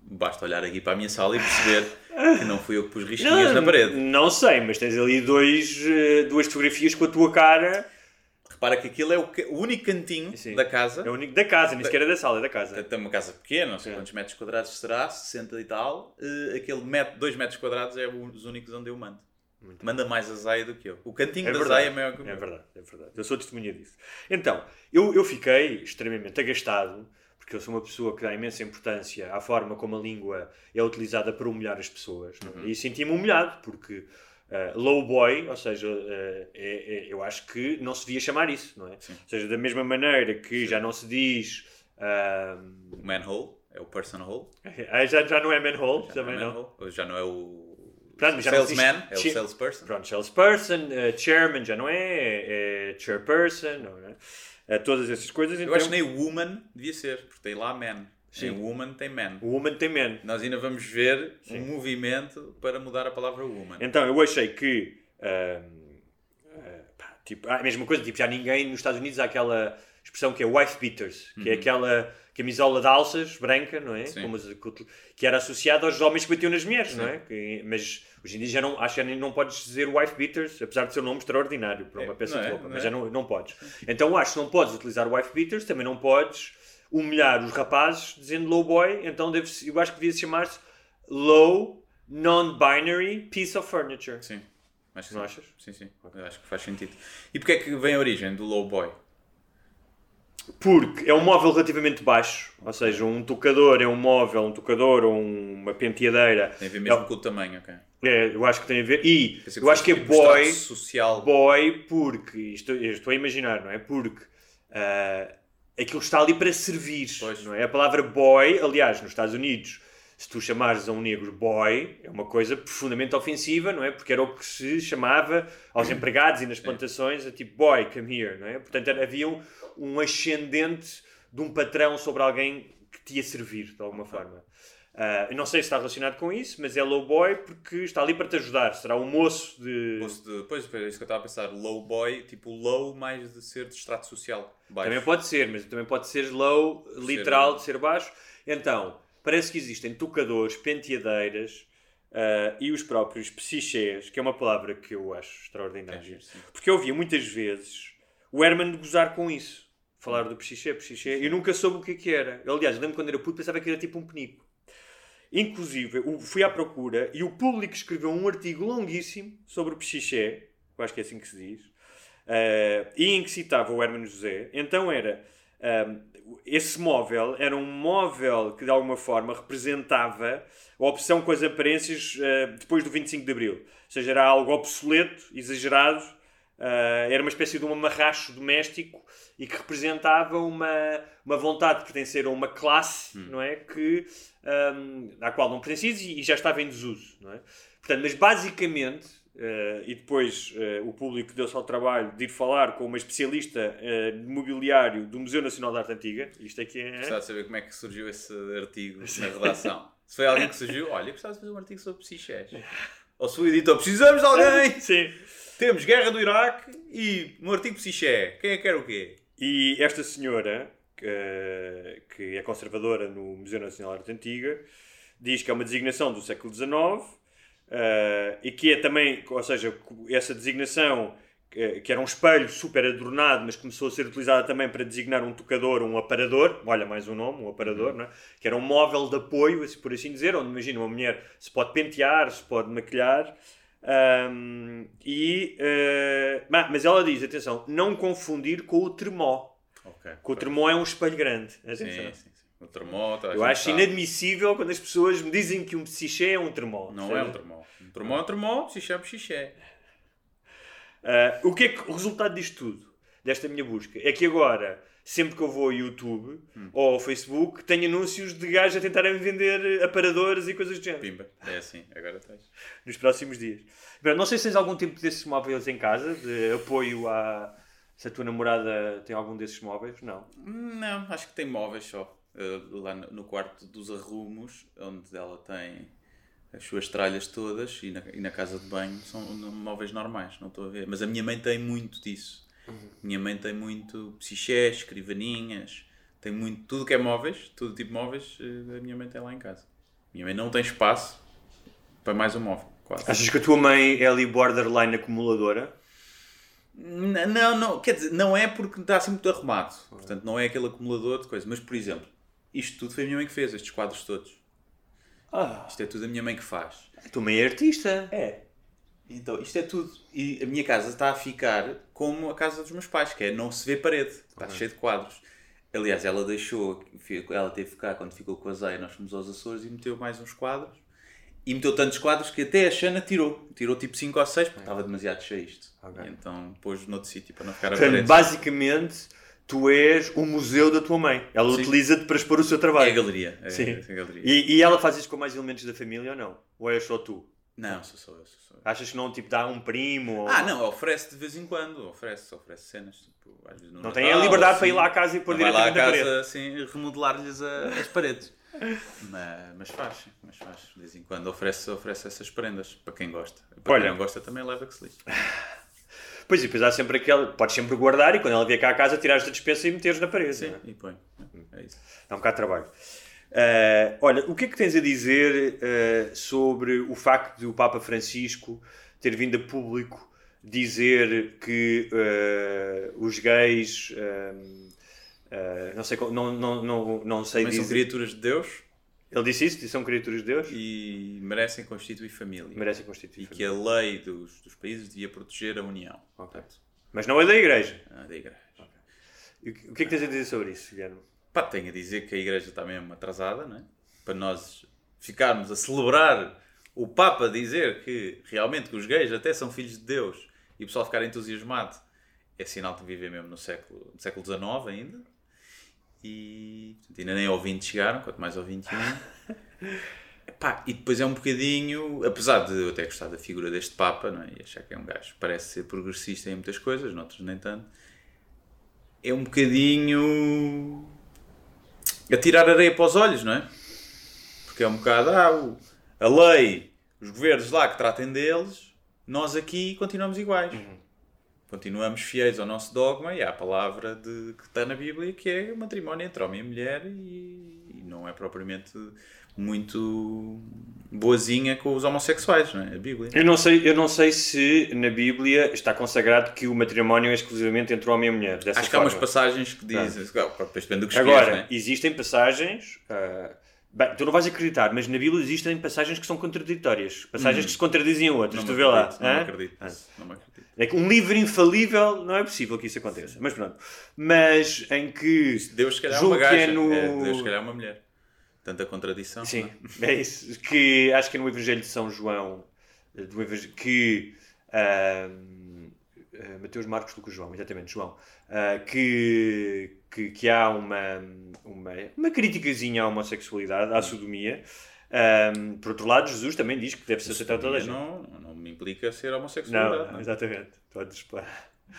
basta olhar aqui para a minha sala e perceber que não fui eu que pus risquinhas na parede. não sei, mas tens ali dois, eh, duas fotografias com a tua cara. Repara que aquilo é o, ca- o único cantinho Sim. da casa. É o único da casa, nem sequer é da sala, é da casa. Tem uma casa pequena, não sei Sim. quantos metros quadrados será, 60 e tal. Eh, aquele 2 metros quadrados é os únicos onde eu mando. Manda mais a Zaya do que eu. O cantinho É da verdade, Zaya é maior que o é meu. verdade, é verdade. Eu sou testemunha disso. Então, eu, eu fiquei extremamente agastado, porque eu sou uma pessoa que dá imensa importância à forma como a língua é utilizada para humilhar as pessoas. não é? Uhum. E senti-me humilhado, porque eh, low boy, ou seja, eh, é- é- eu acho que não se devia chamar isso, não é? Ou seja, da mesma maneira que já não se diz. O manhole é o person hole. ah, já, já não é manhole, Já também não é não. manhole. Ou Já não é o Pronto, não salesman, é o salesperson. Pronto, salesperson, eh, chairman já não é, é, é chairperson, não é? Eh, todas essas coisas. Eu então, acho que nem woman devia ser, porque tem lá man. Sim. Em woman tem man. Woman tem man. Nós ainda vamos ver um movimento para mudar a palavra woman. Então, eu achei que. ahm, ah, pá, tipo, ah, a mesma coisa, tipo, já ninguém nos Estados Unidos há aquela expressão que é wife beaters, que é aquela camisola de alças branca, não é? Uhum. Sim. Como que era associada aos homens que batiam nas mulheres, não é? Que- mas hoje em dia já não, acho que já não podes dizer wife beaters, apesar de ser um nome extraordinário para uma É, peça de é? roupa, mas é? já não, não podes. Então acho que não podes utilizar wife beaters, também não podes humilhar os rapazes dizendo low boy, então deve eu acho que devia chamar-se low non-binary piece of furniture. Sim. Acho que Não sim. achas? Sim, sim. Eu acho que faz sentido. E porquê é que vem a origem do low boy? Porque é um móvel relativamente baixo, ou seja, um tocador é um móvel, um tocador ou uma penteadeira. Tem a ver mesmo É- com o tamanho, ok? É, eu acho que tem a ver. E eu acho que é tipo boy, social. boy porque, isto estou a imaginar, não é? Porque ah, aquilo está ali para servir, Pois. não é? A palavra boy, aliás, nos Estados Unidos, se tu chamares a um negro boy, é uma coisa profundamente ofensiva, não é? Porque era o que se chamava aos empregados e nas plantações, a tipo boy, come here, não é? Portanto, era- havia um, um ascendente de um patrão sobre alguém que te ia servir, de alguma forma. Eu não sei se está relacionado com isso, mas é low boy porque está ali para te ajudar. Será um moço de. Posto de- Pois, é isso que eu estava a pensar. Low boy, tipo low mais de ser de extrato social. Baixo. Também pode ser, mas também pode ser low, literal, de ser baixo. Então, parece que existem tocadores, penteadeiras ah, e os próprios psichés, que é uma palavra que eu acho extraordinária. É. Porque eu ouvia muitas vezes o Herman gozar com isso. Falar do psiché, psiché. Eu nunca soube o que é que era. Eu, aliás, lembro quando era puto, pensava que era tipo um penico. inclusive, eu fui à procura e o público escreveu um artigo longuíssimo sobre o Pichiché, eu acho que é assim que se diz, uh, e em que citava o Hermano José. Então era. um, esse móvel era um móvel que de alguma forma representava a opção com as aparências uh, depois do 25 de Abril. Ou seja, era algo obsoleto, exagerado, uh, era uma espécie de um amarracho doméstico e que representava uma, uma vontade de pertencer a uma classe, não é? Que, um, à qual não pertencias e, e já estava em desuso, não é? Portanto, mas basicamente, uh, e depois uh, o público deu-se ao trabalho de ir falar com uma especialista uh, de mobiliário do Museu Nacional de Arte Antiga, isto aqui é... Gostava de saber como é que surgiu esse artigo na redação. Se foi alguém que surgiu, olha, gostava de fazer um artigo sobre psichés. Ou se o editor, precisamos de alguém! Sim. Temos guerra do Iraque e um artigo psiché. Quem é que quer o quê? E esta senhora, que, que é conservadora no Museu Nacional de Arte Antiga, diz que é uma designação do século XIX eh, e que é também, ou seja, essa designação que, que era um espelho super adornado, mas começou a ser utilizada também para designar um tocador, um aparador, olha mais um nome, um aparador, não é? que era um móvel de apoio, assim, por assim dizer, onde imagina uma mulher se pode pentear, se pode maquilhar. Um, e, uh, mas ela diz, atenção, não confundir com o termó. Ok. Que o termó é um espelho grande. Sim, Atenção. sim, sim. O toda a Eu acho sabe. inadmissível quando as pessoas me dizem que um psiché é um termó. Não Sabe? é um termó. Um termó é um termó, psiché é um psiché. Ah, o que é que o resultado disto tudo, desta minha busca, é que agora, sempre que eu vou ao YouTube Hum. ou ao Facebook, tenho anúncios de gajos a tentarem vender aparadores e coisas do género Pimba. É assim, agora tens. nos próximos dias. Bem, não sei se tens algum tipo desses móveis em casa, de apoio a. Se a tua namorada tem algum desses móveis? Não. Não, acho que tem móveis só. Uh, lá no quarto dos arrumos, onde ela tem as suas tralhas todas e na, e na casa de banho são móveis normais, não estou a ver. Mas a minha mãe tem muito disso. Minha mãe tem muito psichés, escrivaninhas, tem muito, tudo que é móveis, todo tipo de móveis, eh, a minha mãe tem lá em casa. Minha mãe não tem espaço para mais um móvel, quase. Achas que a tua mãe é ali borderline acumuladora? Não, não, quer dizer, não é porque está assim muito arrumado. Portanto, não é aquele acumulador de coisas. Mas, por exemplo, isto tudo foi a minha mãe que fez, estes quadros todos. Ah, Isto é tudo a minha mãe que faz. a tua mãe é artista. É. Então, isto é tudo. E a minha casa está a ficar como a casa dos meus pais, que é não se vê parede. Está cheio de quadros. Aliás, ela deixou, ela teve cá quando ficou com a Zé, nós fomos aos Açores e meteu mais uns quadros. E meteu tantos quadros que até a Xana tirou. Tirou tipo 5 ou 6 porque estava demasiado cheio isto. Ok. E então pôs noutro sítio para não ficar a parede. basicamente, tu és o museu da tua mãe. Ela utiliza-te para expor o seu É a trabalho. galeria. É, Sim. é a galeria. E, e ela faz isso com mais elementos da família ou não? Ou és só tu? Não, sou só eu. Sou só eu. Achas que não tipo, dá um primo? Ou... Ah, não, oferece de vez em quando. Oferece, oferece cenas. Tipo, Não Natal, tem a liberdade para ir assim. lá à casa e pôr Vai lá à diretamente na parede. casa assim, remodelar-lhes as paredes. mas, mas faz, mas faz. De vez em quando oferece, oferece essas prendas para quem gosta. Para Olha. quem não gosta também leva que se lixe. Pois e depois há sempre aquele. Podes sempre guardar e quando ela vier cá à casa, tirares da despensa e meteres na parede. Sim, é? e põe. É isso. Dá um bocado de trabalho. Ah, olha, o que é que tens a dizer ah, sobre o facto de o Papa Francisco ter vindo a público dizer que ah, os gays. não sei, não, não, não, não sei são dizer. criaturas de Deus Ele disse isso? Disse são criaturas de Deus? e merecem constituir família. Merecem constituir. E que a lei dos, dos países devia proteger a união. Mas não é da igreja. Ah, da igreja. E O que é que tens a dizer sobre isso, Guilherme? Pá, tenho a dizer que a igreja está mesmo atrasada, não é? Para nós ficarmos a celebrar o Papa dizer que realmente que os gays até são filhos de Deus e o pessoal ficar entusiasmado é sinal que vivem mesmo no século, no século XIX ainda. E portanto, ainda nem ao 20 chegaram, quanto mais ao 21. Epá, e depois é um bocadinho, apesar de eu até gostar da figura deste Papa, não é? e achar que é um gajo que parece ser progressista em muitas coisas, noutras nem tanto, é um bocadinho a tirar areia para os olhos, não é? Porque é um bocado, ah, o- a lei, os governos lá que tratem deles, nós aqui continuamos iguais. Continuamos fiéis ao nosso dogma e à palavra de, que está na Bíblia, que é o matrimónio entre homem e mulher, e, e não é propriamente muito boazinha com os homossexuais, não é? A Bíblia. Eu não, sei, eu não sei se na Bíblia está consagrado que o matrimónio é exclusivamente entre homem e mulher. Acho que há umas forma. passagens que dizem, depois depende do que escolhes, Agora, é? existem passagens ah, Bem, tu não vais acreditar, mas na Bíblia existem passagens que são contraditórias. Passagens que se contradizem a outras. Não tu vê lá. não me acredito. Ah. Não me acredito. É que um livro infalível não é possível que isso aconteça. Mas pronto. Mas em que. Deus, se calhar, é uma gaja. que é no. É, Deus, se calhar, é uma mulher. Tanta contradição. Sim, não é? é isso. Que acho que é no Evangelho de São João, eh, do Evangel- que ahm, eh, Mateus, Marcos, Lucas, João, exatamente, João, ah, que, que, que há uma, uma, uma criticazinha à homossexualidade, à sodomia. Ahm, por outro lado, Jesus também diz que deve ser aceitado toda a gente. Não, não me implica ser Não, homossexualidade. não. exatamente. Podes pá.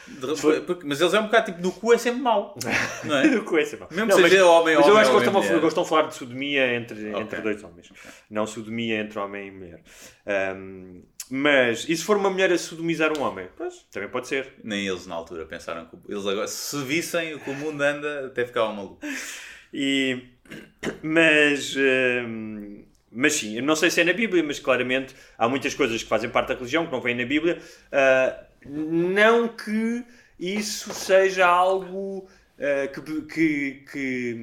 De- porque- mas eles é um bocado tipo, no cu é sempre mau. Não é? Com essa, pá. Mesmo Não, que mas- seja homem, Mas eu acho que ou eles estão, a, eles estão a falar de sodomia entre, Ok. entre dois homens. Não sodomia entre homem e mulher. Ahm, mas, e se for uma mulher a sodomizar um homem? Pois, também pode ser. Nem eles na altura pensaram que eles agora, se vissem o que o mundo anda, até ficavam malucos. E, mas, hum, mas sim, eu não sei se é na Bíblia, mas claramente há muitas coisas que fazem parte da religião que não vêm na Bíblia. Ah, não que isso seja algo ah, que, que, que,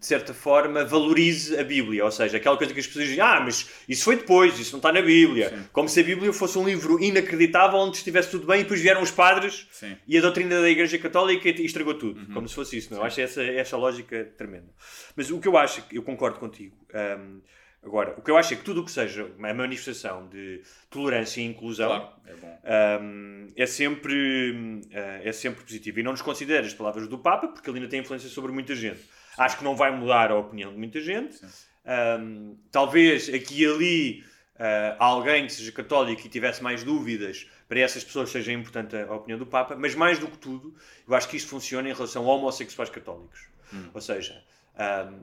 de certa forma, valorize a Bíblia. Ou seja, aquela coisa que as pessoas dizem, ah, mas isso foi depois, isso não está na Bíblia. Como se a Bíblia fosse um livro inacreditável onde estivesse tudo bem e depois vieram os padres Sim. e a doutrina da Igreja Católica e estragou tudo, como se fosse isso. Não? é? Eu acho essa, essa lógica tremenda. Mas o que eu acho, eu concordo contigo. hum, agora, o que eu acho é que tudo o que seja uma manifestação de tolerância e inclusão Claro, é hum, é, sempre, hum, é sempre positivo. E não nos considero as palavras do Papa, porque ele ainda tem influência sobre muita gente. Acho que não vai mudar a opinião de muita gente. Hum, talvez aqui e ali ah, alguém que seja católico e tivesse mais dúvidas, para essas pessoas seja importante a opinião do Papa, mas mais do que tudo, eu acho que isto funciona em relação a homossexuais católicos. Ou seja,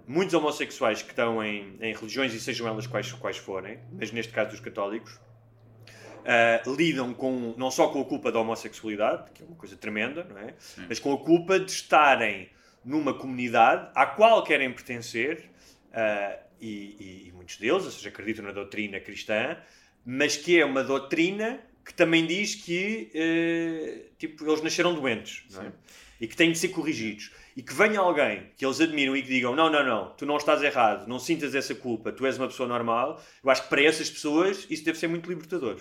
muitos homossexuais que estão em, em religiões, e sejam elas quais, quais forem, mas neste caso dos católicos, Uh, lidam com, não só com a culpa da homossexualidade, que é uma coisa tremenda, não é? Mas com a culpa de estarem numa comunidade à qual querem pertencer, uh, e, e- e muitos deles, ou seja, acreditam na doutrina cristã, mas que é uma doutrina que também diz que uh, tipo, eles nasceram doentes, é? E que têm de ser corrigidos. E que venha alguém que eles admiram e que digam: não, não, não, tu não estás errado, não sintas essa culpa, tu és uma pessoa normal. Eu acho que para essas pessoas isso deve ser muito libertador.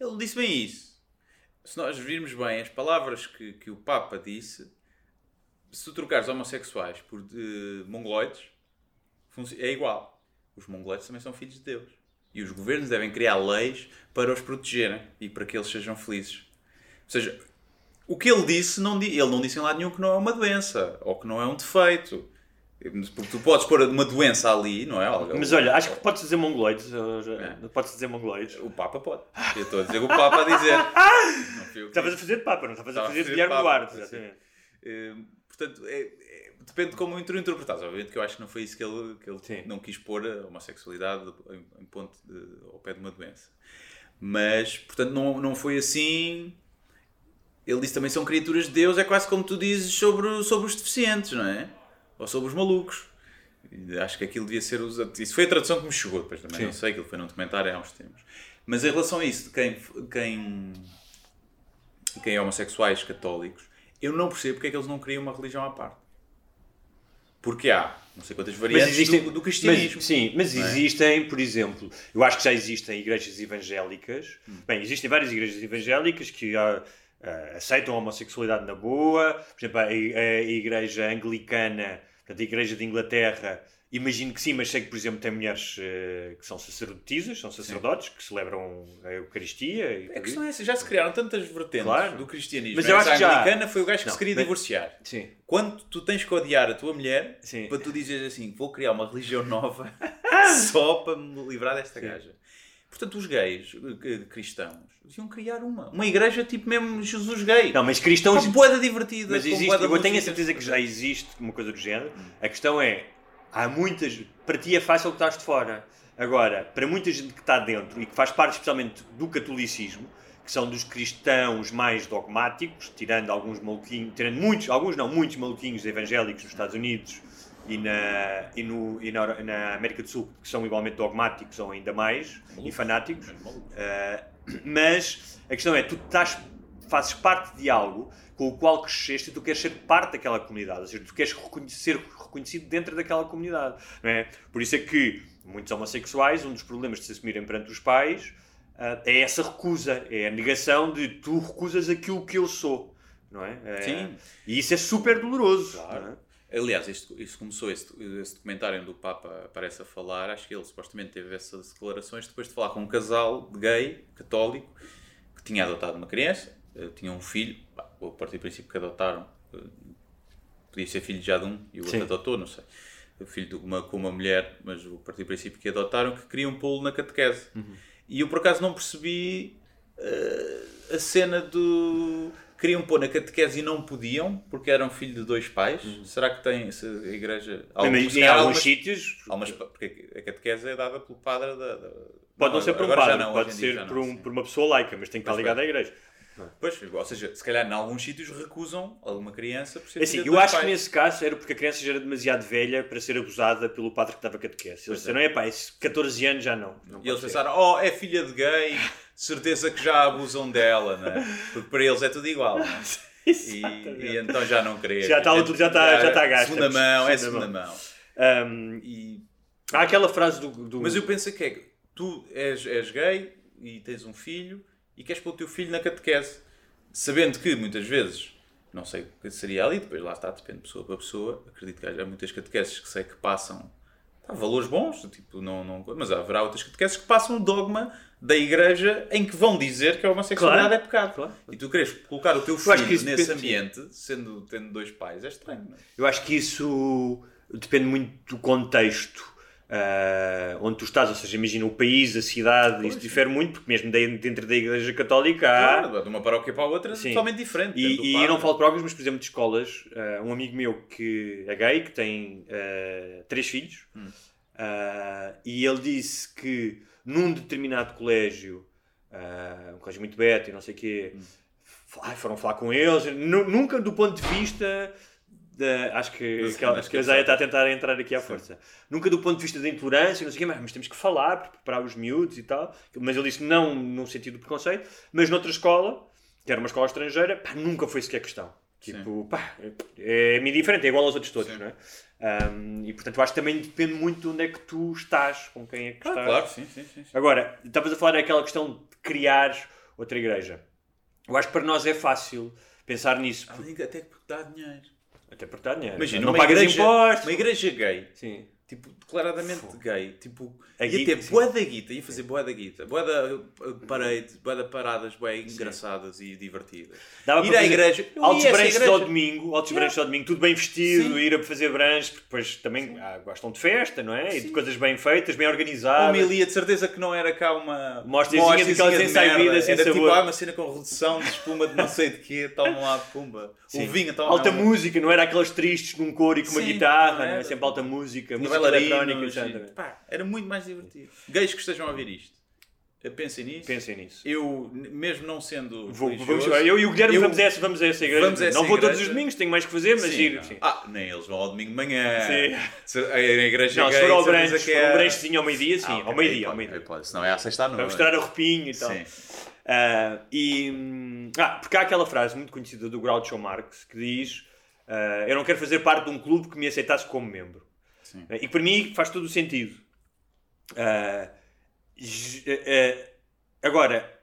Ele disse bem isso. Se nós virmos bem as palavras que, que o Papa disse, se tu trocares homossexuais por eh, mongoloides, é igual. Os mongoloides também são filhos de Deus. E os governos devem criar leis para os protegerem e para que eles sejam felizes. Ou seja, o que ele disse, não ele não disse em lado nenhum que não é uma doença ou que não é um defeito. Porque tu podes pôr uma doença ali, não é? Mas olha, acho que podes dizer mongoloides. É. Podes dizer mongoloides. O Papa pode. Eu estou a dizer o Papa a dizer. Estavas a fazer de Papa, não estavas a fazer de Guilherme Duarte. Exatamente. Eh, portanto, é- é- depende de como tu interpretares. Obviamente que eu acho que não foi isso que ele, que ele Sim. não quis pôr a homossexualidade em, em ponto de- ao pé de uma doença. Mas, portanto, não, não foi assim. Ele disse também são criaturas de Deus, é quase como tu dizes sobre, sobre os deficientes, não é? Ou sobre os malucos. Acho que aquilo devia ser usado. Isso foi a tradução que me chegou, depois também Sim. não sei, aquilo foi num documentário há uns tempos. Mas em relação a isso, de quem, quem, quem é homossexuais católicos, eu não percebo porque é que eles não criam uma religião à parte. Porque há não sei quantas variantes do, do cristianismo. Mas, sim, mas é? existem, por exemplo, eu acho que já existem igrejas evangélicas. Hum. Bem, existem várias igrejas evangélicas que ah, ah, aceitam a homossexualidade na boa. Por exemplo, a, a igreja anglicana, portanto, a igreja de Inglaterra, imagino que sim, mas sei que, por exemplo, tem mulheres eh, que são sacerdotisas, são sacerdotes, que celebram a Eucaristia. A questão é essa, já se criaram tantas vertentes Claro. do cristianismo. Mas eu acho que já- anglicana foi o gajo que Não, se queria mas- divorciar. Sim. Quando tu tens que odiar a tua mulher, Sim. para tu dizeres assim, vou criar uma religião nova só para me livrar desta gaja. Portanto, os gays eh, cristãos deviam criar uma. Uma igreja tipo mesmo Jesus gay. Não, mas cristãos. Com boeda divertida. Mas existe, eu tenho a certeza que já existe uma coisa do género. A questão é, há muitas, para ti é fácil que estás de fora. Agora, para muita gente que está dentro e que faz parte especialmente do catolicismo, que são dos cristãos mais dogmáticos, tirando alguns maluquinhos, tirando muitos, alguns não, muitos maluquinhos evangélicos nos Estados Unidos e na, e no, e na, na América do Sul, que são igualmente dogmáticos ou ainda mais, e fanáticos. Uh, mas a questão é, tu estás fazes parte de algo com o qual cresceste e tu queres ser parte daquela comunidade, ou seja, tu queres ser reconhecido dentro daquela comunidade, não é? Por isso é que muitos homossexuais, um dos problemas de se assumirem perante os pais ah, é essa recusa, é a negação de tu recusas aquilo que eu sou, não é? É- Sim. E isso é super doloroso. Claro. Aliás, isto, isto começou, esse, documentário onde o Papa aparece a falar, acho que ele supostamente teve essas declarações depois de falar com um casal de gay, católico, que tinha adotado uma criança, eh, tinha um filho, pá, a partir do princípio que adotaram, eh, podia ser filho já de um e o outro Sim. adotou, não sei. O filho de uma, com uma mulher, mas a partir do princípio que adotaram, que queriam pô-lo na catequese. Uhum. E eu por acaso não percebi eh, a cena do. Queriam pôr na catequese e não podiam, porque eram filho de dois pais. Será que tem se a igreja. Mas Algumas- em alguns sítios algumas- porque a catequese é dada pelo padre da. da- pode não ser por um padre, não, pode ser por, não, um- por uma pessoa laica, mas tem que estar bem. à igreja. Pois, ou seja, se calhar em alguns sítios recusam alguma criança por ser É assim, eu acho que pais. nesse caso era porque a criança já era demasiado velha para ser abusada pelo padre que dava catequese. Eles disseram, é pá, esses 14 anos já não. não E eles ser." pensaram, oh, é filha de gay, certeza que já abusam dela, não é? Porque para eles é tudo igual, não é? E, e então já não queria. Já está- já está- já está gasto. Segunda mão, é Segunda segunda mão. Ahm, E, há aquela frase do. do- mas eu penso que é que tu és, és gay e tens um filho e queres pôr o teu filho na catequese, sabendo que muitas vezes, não sei o que seria ali, depois lá está, depende de pessoa para pessoa. Acredito que há muitas catequeses que sei que passam valores bons, tipo, não, não, mas haverá outras catequeses que passam o dogma da igreja em que vão dizer que a homossexualidade Claro, é pecado. claro. E tu queres colocar o teu filho nesse depende- ambiente, sendo, tendo dois pais, é estranho. não é? Eu acho que isso depende muito do contexto ah, onde tu estás, ou seja, imagina o país, a cidade, isso difere muito, porque mesmo de- dentro da Igreja Católica há. Claro, de uma paróquia para a outra é Sim. totalmente diferente. E, e eu não falo de próprios, mas por exemplo de escolas, ah, um amigo meu que é gay, que tem ah, três filhos, Hum. e ele disse que num determinado colégio, um colégio muito beta e não sei o quê, Hum. foram falar com eles, nu- nunca do ponto de vista da, acho que, Sim, que, acho que que a Zaya é está a tentar entrar aqui à força. Nunca do ponto de vista da intolerância, não sei o quê, mas, mas temos que falar para preparar os miúdos e tal. Mas ele disse não num sentido de preconceito, mas noutra escola, que era uma escola estrangeira, pá, nunca foi sequer questão. Tipo, pá, é, é diferente, é igual aos outros todos, não é? Ahm, e portanto, eu acho que também depende muito de onde é que tu estás, com quem é que Ah, estás. claro, sim, sim, sim. sim. Agora, estavas a falar daquela questão de criar outra igreja. Eu acho que para nós é fácil pensar nisso, porque- Até porque dá dinheiro. Até porque dá dinheiro. Imagina, não uma pagas igreja, impostos. Uma igreja gay, Sim. Tipo, declaradamente gay, tipo, A ia guita, ter sim. boa da guita, ia fazer boa da guita, boa da uh, parede, boa da paradas, boa engraçadas e divertidas. Dava ir para à igreja, altos branches ao domingo, altos branches ao domingo, tudo bem vestido, Sim. ir a fazer branches, porque depois também ah, gostam de festa, não é? E de coisas bem feitas, bem organizadas. Homilia, de certeza que não era cá uma hostiazinha daquelas sem de merda. vida, sem Era tipo sabor. ah, uma cena com redução de espuma de não sei de quê, toma lá, pumba. Sim. O vinho, toma Alta música, não era aqueles tristes num coro e com uma Sim, guitarra, não é? Sempre alta música, música bailarinos, e- pá, era muito mais divertido. Gays que estejam a ouvir isto, pensem nisso. Pensem nisso. Eu, mesmo não sendo. Vou, vamos, eu e o Guilherme eu- vamos, a essa, vamos a essa igreja. A essa não vou todos igreja. os domingos, tenho mais que fazer, mas Sim, não. Sim. Ah, nem eles vão ao domingo de manhã. Sim. Se- A igreja Não, se gay, for ao branche, que se for um é- branchezinho ao meio-dia, sim, Ah, ao meio-dia, ao meio-dia. Senão é à sexta à Para noite. mostrar a roupinha e tal. Sim. Ah, e, hum, ah, porque há aquela frase muito conhecida do Groucho Marx que diz: ah, Eu não quero fazer parte de um clube que me aceitasse como membro. Sim. E para mim faz todo o sentido. J- ah, agora,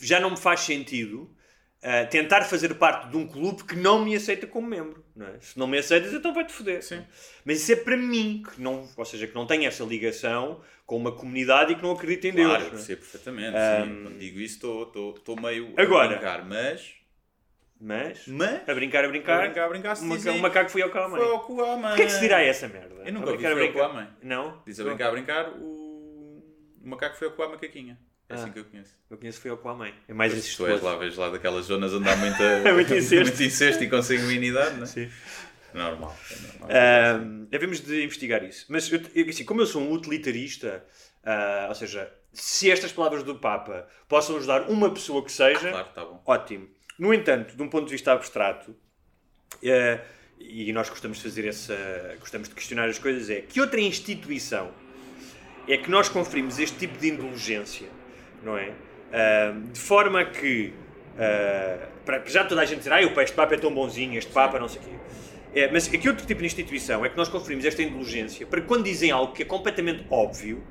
já não me faz sentido ah, tentar fazer parte de um clube que não me aceita como membro. Não é? Se não me aceitas, então vai-te foder. Sim. Mas isso é para mim, que não, ou seja, que não tem essa ligação com uma comunidade e que não acredita em Deus. Claro, eu é? percebo perfeitamente. Um, sim. Quando digo isso, estou meio Agora. a brincar, mas. Mas, Mas. a brincar, a brincar, A brincar, a brincar, se dizem- um macaco foi ao com a mãe. Foi ao cu à mãe. Que é que se dirá a essa merda? Eu nunca A ouvi brincar, a foi ao cu à mãe. Não? Diz a brincar, a brincar, o, o macaco foi ao cu à macaquinha. É Ah. assim que eu conheço. Eu conheço foi ao com a mãe. É mais esse tu és lá, vês lá daquelas zonas onde há muita, Muito incesto. muito incesto e consanguinidade, não é? Sim. Normal. é normal. Ahm, devemos de investigar isso. Mas, eu, assim, como eu sou um utilitarista, ah, ou seja, se estas palavras do Papa possam ajudar uma pessoa que seja, Claro, está bom. ótimo. No entanto, de um ponto de vista abstrato, eh, e nós gostamos de fazer essa. gostamos de questionar as coisas, é que outra instituição é que nós conferimos este tipo de indulgência, não é? Ah, de forma que ah, para já toda a gente dizer, ah, o este Papa é tão bonzinho, este Papa não sei o quê. É, mas aqui outro tipo de instituição é que nós conferimos esta indulgência para que quando dizem algo que é completamente óbvio,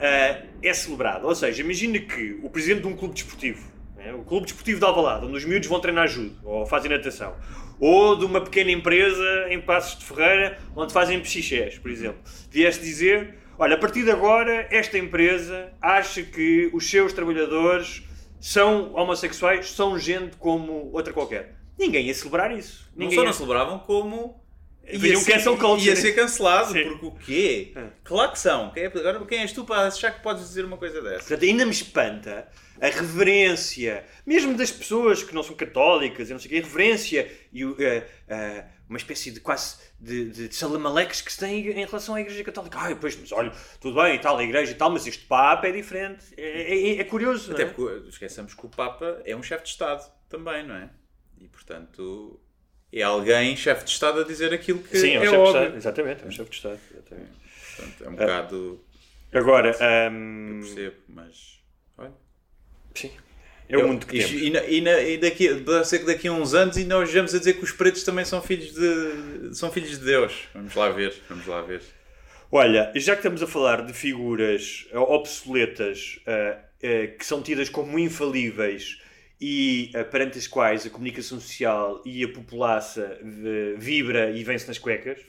ah, é celebrado. Ou seja, imagina que o presidente de um clube desportivo, né, o clube desportivo de Alvalade, onde os miúdos vão treinar judo ou fazem natação, ou de uma pequena empresa em Passos de Ferreira, onde fazem psichés, por exemplo, vieste dizer, olha, a partir de agora esta empresa acha que os seus trabalhadores são homossexuais, são gente como outra qualquer. Ninguém ia celebrar isso. Não Ninguém só ia- não celebravam, como. Havia um cancel culture. ia ser cancelado, Sim. porque o quê? É. Claro que são. Quem é- Agora quem és tu para achar que podes dizer uma coisa dessa? Portanto, ainda me espanta a reverência, mesmo das pessoas que não são católicas, e não sei o quê, a reverência e eh, eh, uma espécie de quase de, de, de salamaleques que se tem em relação à Igreja Católica. Ah, pois, mas olha, tudo bem e tal, a Igreja e tal, mas este Papa é diferente. É, é- é curioso, Até é? porque esqueçamos que o Papa é um chefe de Estado também, não é? E portanto é alguém, chefe de Estado, a dizer aquilo que Sim, é um é chefe de óbvio. Estado. Exatamente, é um chefe de Estado. exatamente. Portanto, é um bocado. Agora, hum, percebo, mas. Sim, é Eu- mundo que e, e, e, e daqui, pode ser que daqui a uns anos e nós vamos a dizer que os pretos também são filhos de são filhos de Deus. Vamos lá ver, vamos lá ver. Olha, já que estamos a falar de figuras eh, obsoletas eh, eh, que são tidas como infalíveis e eh, perante as quais a comunicação social e a populaça vibra e vence nas cuecas,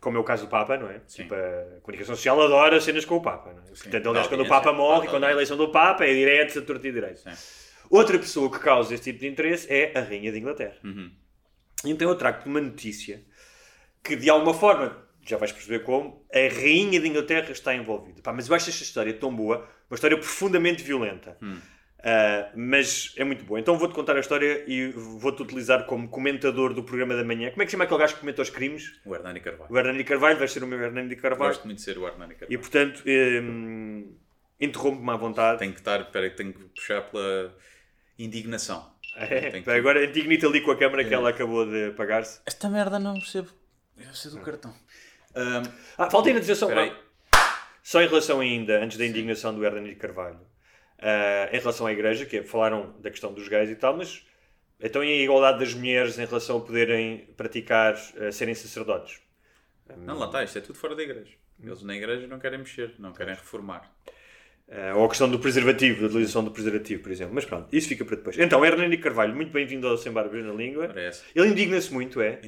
como é o caso do Papa, não é? Tipo, a comunicação social adora cenas com o Papa, não é? Portanto, aliás, quando o. Papa morre, Dá quando há a eleição do Papa, é direto, a torta e direito. Sim. Outra pessoa que causa este tipo de interesse é a Rainha de Inglaterra. Uhum. Então eu trago-te uma notícia que, de alguma forma, já vais perceber como, a Rainha de Inglaterra está envolvida. Pá, mas eu acho esta história tão boa, uma história profundamente violenta. Hum. Ah, mas é muito boa. Então vou-te contar a história e vou-te utilizar como comentador do programa da manhã. Como é que se chama aquele gajo que comenta os crimes? O Hernani Carvalho. O Hernani Carvalho, vais ser o meu Hernani Carvalho. Gosto muito de ser o Hernani Carvalho. E portanto, hum, interrompe-me à vontade. Tenho que estar, espera, tenho que puxar pela indignação. É, que- agora indignita ali com a câmara que ela acabou de apagar-se. Esta merda não percebo. Deve ser do cartão. Ahm, Ah, falta ainda dizer só, só em relação ainda, antes da indignação do Hernani Carvalho, ah, em relação à igreja, que é, falaram da questão dos gays e tal, mas então e a igualdade das mulheres em relação a poderem praticar, ah, serem sacerdotes? não, lá está, isto é tudo fora da igreja. Eles na igreja não querem mexer, não querem reformar. Ah, ou a questão do preservativo, da utilização do preservativo, por exemplo. Mas pronto, isso fica para depois. Então, Hernani Carvalho, muito bem-vindo ao Sem Barbas na Língua. Parece. Ele indigna-se muito, é?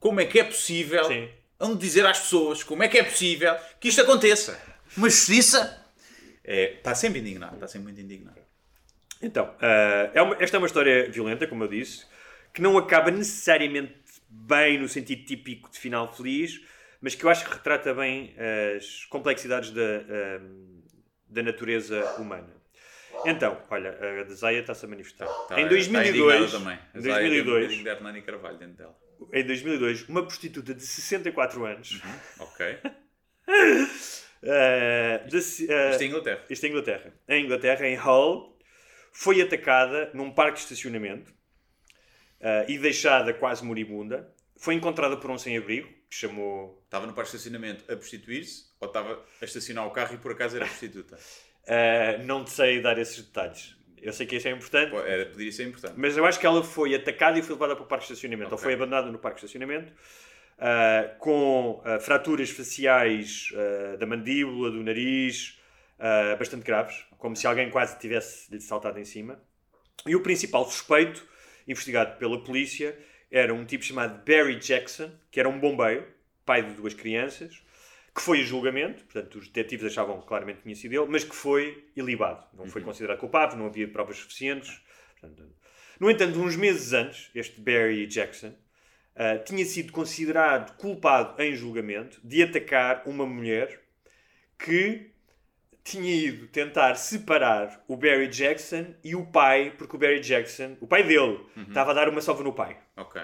Como é que é possível Sim. onde dizer às pessoas como é que é possível que isto aconteça? Uma justiça? É, está sempre indignado, está sempre muito indignado. Então, ah, é uma- esta é uma história violenta, como eu disse, que não acaba necessariamente bem no sentido típico de final feliz, mas que eu acho que retrata bem as complexidades da, ah, da natureza humana. Então, olha, a Desaia está-se a manifestar. Está- em está 2002, indignada também. em Mas há aí um 2002, bocadinho de Hernani Carvalho dentro dela. em 2002, uma prostituta de 64 anos, Ok. ah, de- ah, Isto é Inglaterra. isto é Inglaterra. Em Inglaterra, em Hull, foi atacada num parque de estacionamento ah, e deixada quase moribunda. Foi encontrada por um sem-abrigo que chamou. Estava no parque de estacionamento a prostituir-se ou estava a estacionar o carro e por acaso era prostituta? ah, não te sei dar esses detalhes. Eu sei que isso é importante, Pô, Era, poderia ser importante. mas eu acho que ela foi atacada e foi levada para o parque de estacionamento. Ou Ok. foi abandonada no parque de estacionamento. Ah, com ah, fraturas faciais ah, da mandíbula, do nariz, bastante graves, como se alguém quase tivesse lhe saltado em cima. E o principal suspeito, investigado pela polícia, era um tipo chamado Barry Jackson, que era um bombeiro, pai de duas crianças, que foi a julgamento, portanto os detetives achavam que claramente tinha sido ele, mas que foi ilibado. Não foi considerado culpável, não havia provas suficientes. Portanto, no entanto, uns meses antes, este Barry Jackson ah, tinha sido considerado culpado em julgamento de atacar uma mulher que tinha ido tentar separar o Barry Jackson e o pai, porque o Barry Jackson, o pai dele, estava a dar uma sova no pai. Ok.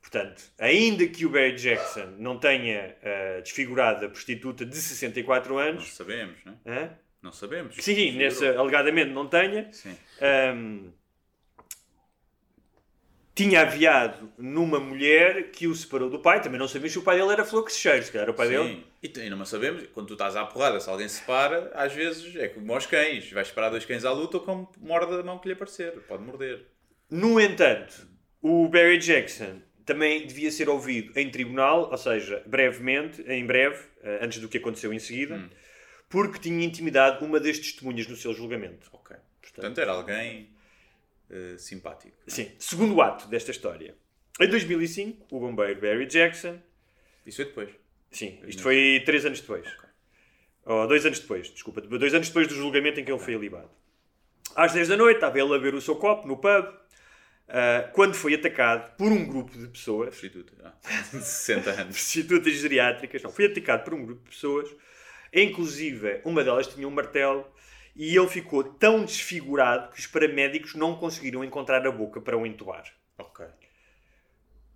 Portanto, ainda que o Barry Jackson não tenha ah, desfigurado a prostituta de 64 Não anos, sabemos, né? hã? Não sabemos. sim, nesse, alegadamente não tenha, Sim. Ahm, tinha aviado numa mulher que o separou do pai. Também não sabia se o pai dele era flor que se cheira, se calhar era o pai dele. Sim, e tu- ainda não sabemos, quando tu estás à porrada, se alguém se para, às vezes é como aos cães, vais parar dois cães à luta ou como morde a mão que lhe aparecer, pode morder. No entanto, o Barry Jackson também devia ser ouvido em tribunal, ou seja, brevemente, em breve, eh, antes do que aconteceu em seguida, porque tinha intimidado uma das testemunhas no seu julgamento. Ok. Portanto, era alguém eh, simpático. Sim, segundo ato desta história. Em 2005, o bombeiro Barry Jackson, Isso foi depois. sim, isto foi três anos depois, ou dois anos depois, desculpa, dois anos depois do julgamento em que ele foi alibado. Às 10 da noite, estava ele a ver o seu copo no pub, ah, quando foi atacado por um grupo de pessoas Prostituta. Ah, 60 anos. prostitutas geriátricas, não, foi atacado por um grupo de pessoas, inclusive uma delas tinha um martelo, e ele ficou tão desfigurado que os paramédicos não conseguiram encontrar a boca para o entubar. Ok.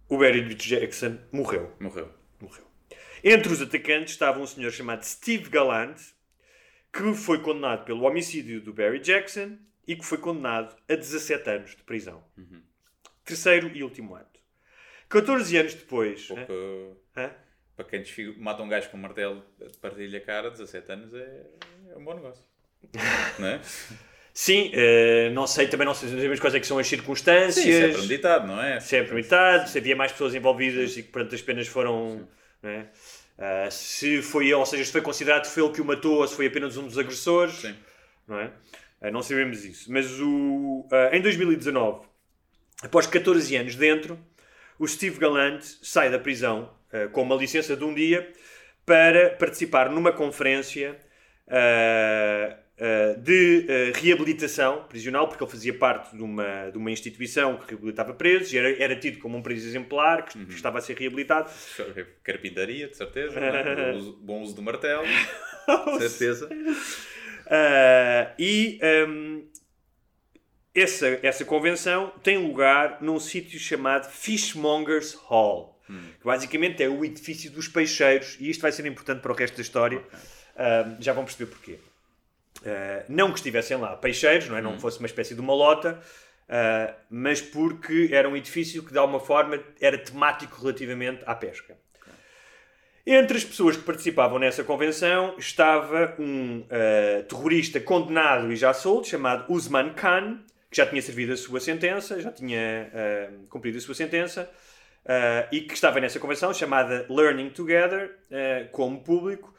O Barry Jackson morreu. Morreu. morreu. Entre os atacantes estava um senhor chamado Steve Gallant, que foi condenado pelo homicídio do Barry Jackson e que foi condenado a 17 anos de prisão. Terceiro e último ato. 14 anos depois. Pouco, hã? Hã? Para quem mata um gajo com um martelo, partilha a cara, 17 anos é, é um bom negócio. Não é? Sim, eh, não sei, também não sei sabemos quais é que são as circunstâncias. Sim, isso é premeditado, não é? se é permitado, se havia mais pessoas envolvidas e que portanto as penas foram. não é? Ah, se foi ou seja, se foi considerado que foi ele que o matou ou se foi apenas um dos agressores. Sim. Não, é? Ah, não sabemos isso. Mas o, ah, em 2019, após 14 anos dentro, o Steve Gallant sai da prisão com uma licença de um dia para participar numa conferência de ah, reabilitação prisional, porque ele fazia parte de uma, de uma instituição que reabilitava presos e era, era tido como um preso exemplar que, que estava a ser reabilitado. Carpintaria, de certeza. é? Bom uso- do martelo, de certeza. Ah, e hum, essa, essa convenção tem lugar num sítio chamado Fishmongers Hall, que basicamente é o edifício dos peixeiros, e isto vai ser importante para o resto da história. Ah, já vão perceber porquê. Ah, não que estivessem lá peixeiros, não, é? não fosse uma espécie de uma lota, ah, mas porque era um edifício que de alguma forma era temático relativamente à pesca. Entre as pessoas que participavam nessa convenção estava um eh, terrorista condenado e já solto, chamado Usman Khan, que já tinha servido a sua sentença, já tinha eh, cumprido a sua sentença, eh, e que estava nessa convenção chamada Learning Together, eh, como público,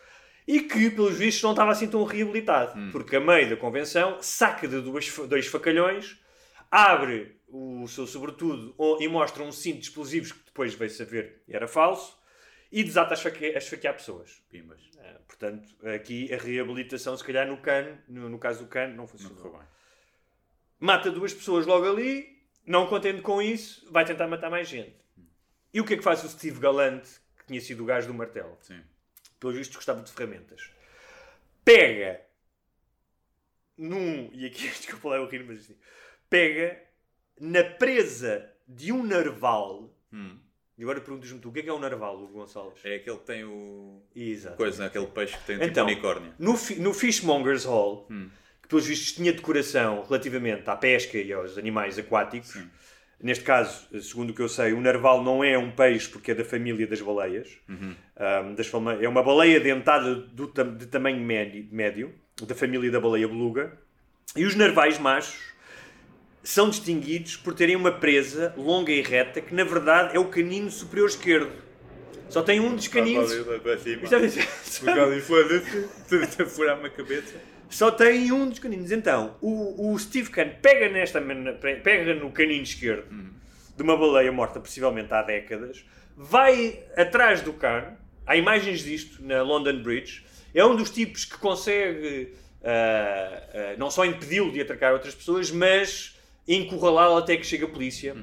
e que, pelos vistos, não estava assim tão reabilitado, porque a meio da convenção saca de duas, dois facalhões, abre o seu sobretudo e mostra um cinto de explosivos que depois veio saber era falso, e desata a esfaque- a esfaquear pessoas. Pimbas. Ah, portanto, aqui a reabilitação, se calhar no CAN, no, no caso do CAN, não funcionou. bem. Mata duas pessoas logo ali, não contente com isso, vai tentar matar mais gente. E o que é que faz o Steve Gallant, que tinha sido o gajo do martelo? Sim. Pelo visto gostava de ferramentas. Pega num. E aqui, desculpa lá eu rir, mas assim. Pega na presa de um narval. Hum. E agora perguntas-me tu, o que é que é um narval, Hugo Gonçalves? É aquele que tem o. Exato. Coisa, aquele peixe que tem tipo Então, unicórnio. No, fi- no Fishmongers Hall, que pelos vistos tinha decoração relativamente à pesca e aos animais aquáticos, neste caso, segundo o que eu sei, o narval não é um peixe porque é da família das baleias. Ahm, das fama- é uma baleia dentada do de tamanho médio, médio, da família da baleia beluga. E os narvais machos são distinguidos por terem uma presa longa e reta que, na verdade, é o canino superior esquerdo. Só tem um dos caninos. Isto é- Foda-se. Furar-me a cabeça. Só tem um dos caninos. Então, o, o Steve Kahn pega, nesta, pega no canino esquerdo de uma baleia morta, possivelmente há décadas, vai atrás do Kahn. Há imagens disto na London Bridge. É um dos tipos que consegue ah, ah, não só impedi-lo de atacar outras pessoas, mas encurralá-lo até que chega a polícia.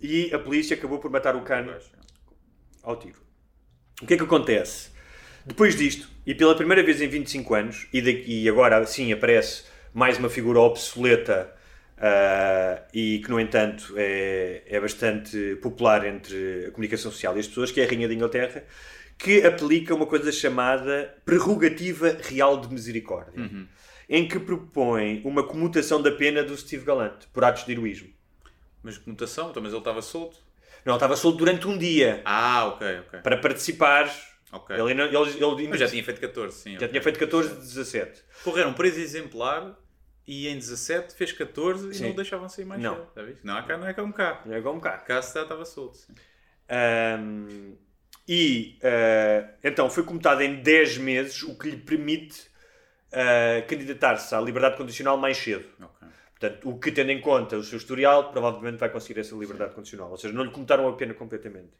E a polícia acabou por matar o Kahn ao tiro. O que é que acontece? Depois disto, e pela primeira vez em 25 anos, e, daqui, e agora sim aparece mais uma figura obsoleta ah, e que, no entanto, é, é bastante popular entre a comunicação social e as pessoas, que é a Rainha da Inglaterra, que aplica uma coisa chamada Prerrogativa Real de Misericórdia, em que propõe uma comutação da pena do Steve Gallant por atos de heroísmo. Mas conotação, então, mas ele estava solto. Não, estava solto durante um dia Ah, ok, ok. para participar. Ok. Ele, ele, ele Mas já tinha feito 14, sim. já ok. tinha feito 14 de 17. Correram preso exemplar e em 17 fez 14 e Sim. não o deixavam sair mais Não. cedo. Não, cá não é como cá. Não é como cá. Cá se estava solto. Sim. Ahm, e ah, então foi comutado em 10 meses, o que lhe permite ah, candidatar-se à liberdade condicional mais cedo. Ok. Portanto, o que tendo em conta o seu historial, provavelmente vai conseguir essa liberdade condicional. Ou seja, não lhe comutaram a pena completamente.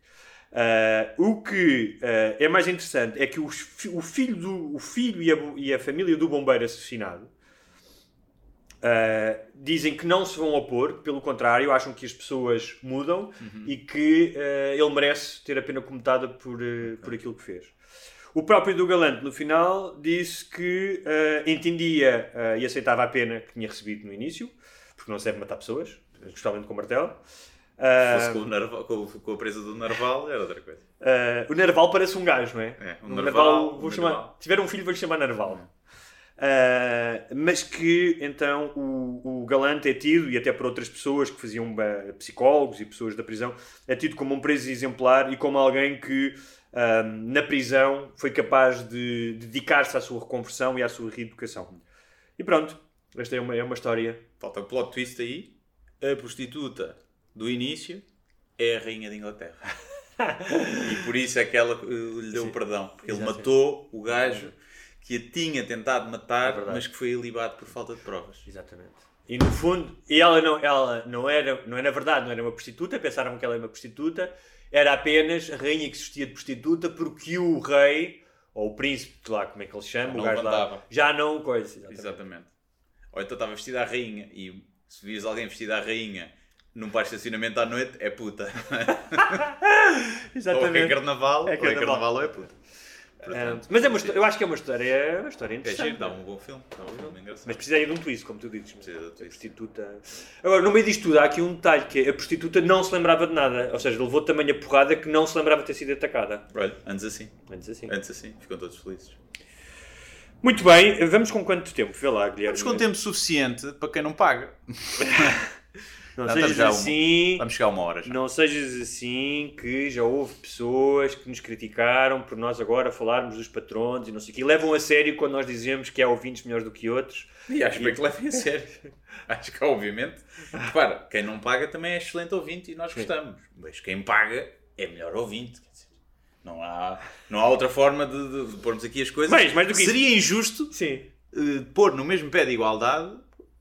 Ah, o que ah, é mais interessante é que os o filho, do, o filho e, a, e a família do bombeiro assassinado ah, dizem que não se vão opor, pelo contrário, acham que as pessoas mudam e que ele merece ter a pena comutada por, por aquilo que fez. O próprio do Galante, no final, disse que entendia e aceitava a pena que tinha recebido no início, porque não se deve matar pessoas, especialmente com martelo. Ah, Se fosse com, o Narval- com, com a presa do Narval, era outra coisa. ah, o Narval parece um gajo, não é? É, o O Narval, vou o chamar, Narval. se tiver um filho, vou-lhe chamar Narval. Ah, mas que então o, o Galante é tido, e até por outras pessoas que faziam ah, psicólogos e pessoas da prisão, é tido como um preso exemplar e como alguém que ah, na prisão foi capaz de dedicar-se à sua reconversão e à sua reeducação. E pronto, esta é uma, é uma história. Falta o plot twist aí. A prostituta do início é a rainha de Inglaterra. e por isso é que ela eh, lhe deu o perdão. Porque ele matou o gajo que a tinha tentado matar, É mas que foi ilibado por falta de provas. Exatamente. E no fundo, e ela não, ela não era, não era verdade, não era uma prostituta, pensaram que ela era uma prostituta, era apenas a rainha que se vestia de prostituta porque o rei, ou o príncipe, sei lá como é que ele chama, o gajo lá, já não coisa. Exatamente. Exatamente. Ou então estava vestida à rainha e se vias alguém vestido à rainha num parque de estacionamento à noite, é puta. ou é carnaval, É ou é carnaval. carnaval ou é puta. Ah, Portanto, mas é uma, eu acho que é uma história, é uma história é interessante. giro, dá um bom filme. Dá um filme engraçado. Mas precisa aí de um twist, como tu dizes. Precisa de um A twist. prostituta. Agora, no meio disto tudo, há aqui um detalhe: que é a prostituta não se lembrava de nada. Ou seja, levou tamanha porrada que não se lembrava de ter sido atacada. Olha, antes assim. Antes assim. Antes assim. Ficam todos felizes. Muito bem, vamos com quanto tempo? Vê lá, Guilherme. Vamos com tempo suficiente para quem não paga. Não Já sejas estamos já assim. Vamos chegar a uma hora já. Não sejas assim que já houve pessoas que nos criticaram por nós agora falarmos dos patrões e não sei o quê. Levam a sério quando nós dizemos que há ouvintes melhores do que outros. E acho bem que levem a sério. acho que, obviamente, repara, quem não paga também é excelente ouvinte e nós gostamos. Mas quem paga é melhor ouvinte. Não há, não há outra forma de, de- de pormos aqui as coisas. Mais- mais do que isso. Seria injusto Sim. eh, pôr no mesmo pé de igualdade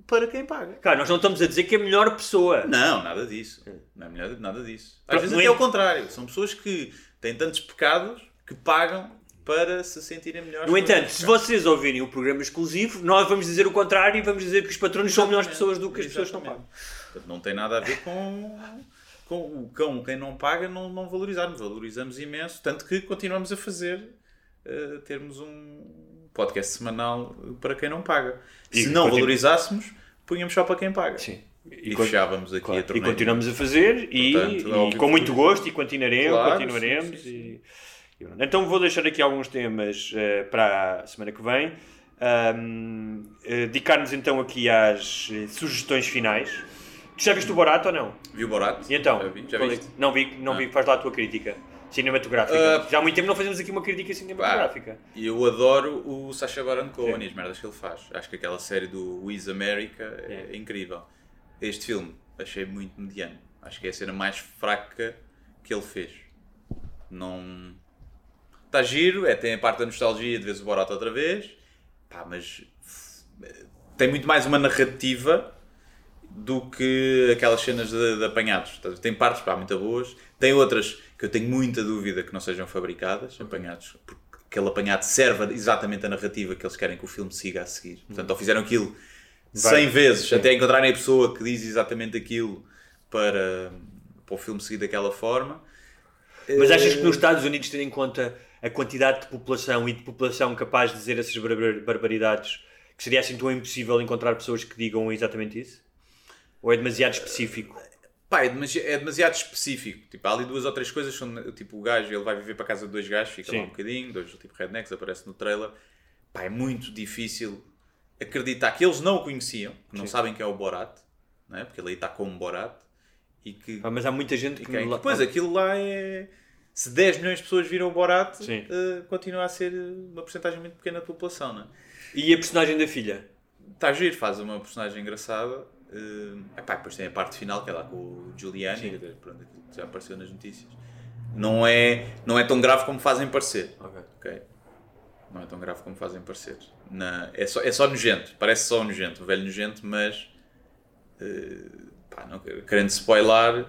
para quem paga. Claro, nós não estamos a dizer que é a melhor pessoa. Não, nada disso. Não é melhor nada disso. Às Pronto, vezes até ao en- contrário. São pessoas que têm tantos pecados que pagam para se sentirem melhores. No entanto, se vocês ouvirem o programa exclusivo, nós vamos dizer o contrário e vamos dizer que os patronos são melhores pessoas do que as pessoas que não Exatamente. pagam. Portanto, não tem nada a ver com, com o cão, quem não paga, não, não valorizarmos. Valorizamos imenso, tanto que continuamos a fazer eh, termos um podcast semanal para quem não paga. E Se não continu- valorizássemos, punhamos só para quem paga. Sim. E, con- fechávamos aqui claro, a e torneira. continuamos a fazer e, Portanto, e é com muito gosto e continuaremos, Claro, continuaremos sim, sim, e- e então vou deixar aqui alguns temas eh, para a semana que vem Ahm, eh, dedicar-nos então aqui às eh, sugestões finais tu já viste o Borato ou não? Viu o Borat? e então? Já, vi, já é- viste? não vi, não Ah. vi, faz lá a tua crítica cinematográfica Ah. já há muito tempo não fazemos aqui uma crítica cinematográfica E eu adoro o Sacha Baron Cohen e as merdas que ele faz. Acho que aquela série do Wiz America é, É. incrível. Este filme achei muito mediano. Acho que é a cena mais fraca que ele fez. Não. Está giro, é, tem a parte da nostalgia de ver o Borat outra vez. Pá, mas tem muito mais uma narrativa do que aquelas cenas de, de apanhados. Tem partes pá, muito boas, tem outras que eu tenho muita dúvida que não sejam fabricadas, apanhados, porque aquele apanhado serve exatamente a narrativa que eles querem que o filme siga a seguir. Portanto, ou fizeram aquilo 100 vezes até encontrarem a pessoa que diz exatamente aquilo para, para o filme seguir daquela forma. Mas achas Eh, que nos Estados Unidos, tendo em conta a quantidade de população e de população capaz de dizer essas barbar- barbaridades, que seria assim tão impossível encontrar pessoas que digam exatamente isso? Ou é demasiado específico? Pá, é demasiado, é demasiado específico. Tipo, há ali duas ou três coisas. São, tipo, o gajo, ele vai viver para a casa de dois gajos, fica lá Sim. um bocadinho, dois tipo rednecks, aparece no trailer. Pá, é muito difícil acreditar que eles não o conheciam, que não sabem quem é o Borat, não é? porque ele aí está como Borat, e que. Ah, mas há muita gente que. quem- lá- Depois aquilo lá é. Se 10 milhões de pessoas viram o Borat, Sim. eh, continua a ser uma porcentagem muito pequena da população, não é? E a personagem da filha? Está a giro, faz uma personagem engraçada. Uh, epá, depois tem a parte final que é lá com o Giuliani, Sim. dizer, pronto, aquilo que já apareceu nas notícias. Não é, não é tão grave como fazem parecer. Ok. ok? Não é tão grave como fazem parecer. Na, é, só, é só nojento, parece só nojento, um velho nojento, mas uh, pá, não, querendo spoiler,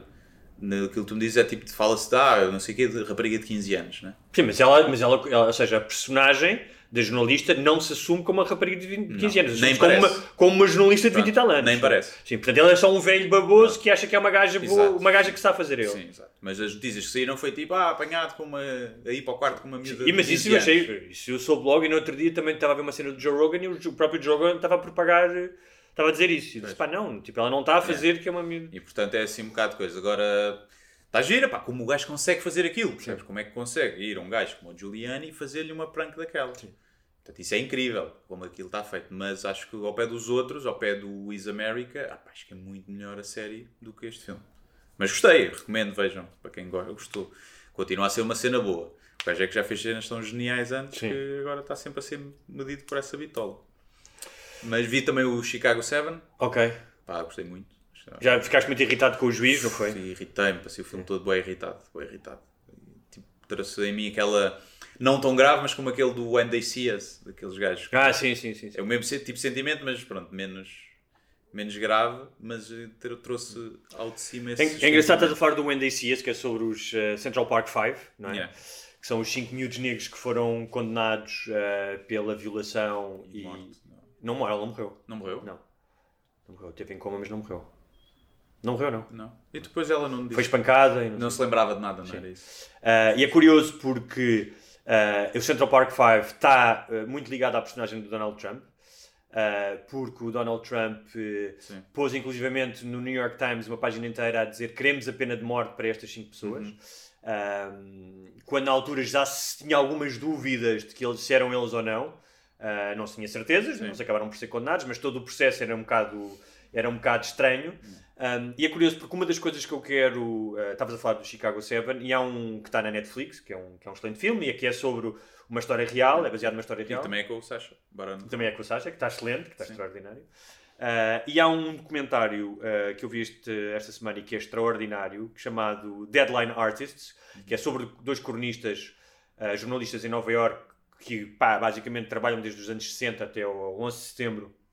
naquilo que tu me dizes é tipo, fala-se de ah, não sei o quê, de rapariga de 15 anos, né? Sim, mas ela, mas ela, ela- ou seja, a personagem da jornalista não se assume como uma rapariga de 20, 15 anos, nem como uma, parece. como uma jornalista de 20 e tal anos. nem parece. Sim, portanto, ela é só um velho baboso que acha que é uma gaja boa, uma gaja que está a fazer ele. Sim, exato. Mas as notícias que saíram foi tipo, ah, apanhado com uma. aí para o quarto com uma miúda. E, mas isso 15 eu achei, isso eu soube logo e no outro dia também estava a ver uma cena do Joe Rogan e o próprio Joe Rogan estava a propagar, estava a dizer isso. E disse, pá, não, tipo, ela não está a fazer que é uma miúda. E portanto é assim um bocado de coisa. Agora, está gira, pá, como o gajo consegue fazer aquilo, percebes? Como é que consegue ir a um gajo como o Giuliani e fazer-lhe uma prank daquela. Portanto, isso é incrível, como aquilo está feito. Mas acho que ao pé dos outros, ao pé do Is America, ah, pá, acho que é muito melhor a série do que este filme. Mas gostei, recomendo, vejam, para quem gosta, gostou. Continua a ser uma cena boa. O gajo é que já fez cenas tão geniais antes Sim. que agora está sempre a ser medido por essa bitola. Mas vi também o Chicago 7, Ok. pá, gostei muito. Já ficaste muito irritado com o juiz, não foi? Irritei-me, passei o filme todo bem irritado, bem irritado. Tipo, trouxe em mim aquela, não tão grave, mas como aquele do When They See Us, daqueles gajos. Ah, sim, sim, sim. sim. É o mesmo tipo de sentimento, mas pronto, menos, menos grave, mas eh, trouxe ao de cima esse É, é engraçado estás a falar do Wendy Cias, que é sobre os eh, Central Park 5, não é? Yeah. Que são os 5 miúdos negros que foram condenados eh, pela violação e. Morte, Não morreu, ela não morreu. Não morreu? Não. Não morreu. Teve em coma, mas não morreu. Não morreu, não. Não. E depois ela não disse. Foi espancada e não, Não se lembrava de nada, não era isso. Ah, e é curioso porque ah, o Central Park 5 está ah, muito ligado à personagem do Donald Trump. ah, porque o Donald Trump eh, Sim. pôs inclusivamente no New York Times uma página inteira a dizer queremos a pena de morte para estas cinco pessoas. Uhum. Ah, quando na altura já se tinha algumas dúvidas de que eles eram eles ou não, não se tinha certezas, eles acabaram por ser condenados, mas todo o processo era um bocado, era um bocado estranho. Um, e é curioso porque uma das coisas que eu quero. uh, Estavas a falar do Chicago 7 e há um que está na Netflix, que é um, que é um excelente filme, e aqui é sobre uma história real, é baseado numa história E real. também é com o Sacha Baron. Também é com o Sasha, que está excelente, que está extraordinário. Uh, e há um documentário uh, que eu vi este, esta semana e que é extraordinário, chamado Deadline Artists, que é sobre dois cronistas, uh, jornalistas em Nova York, que pá, basicamente trabalham desde os anos 60 até ao 11 de setembro e,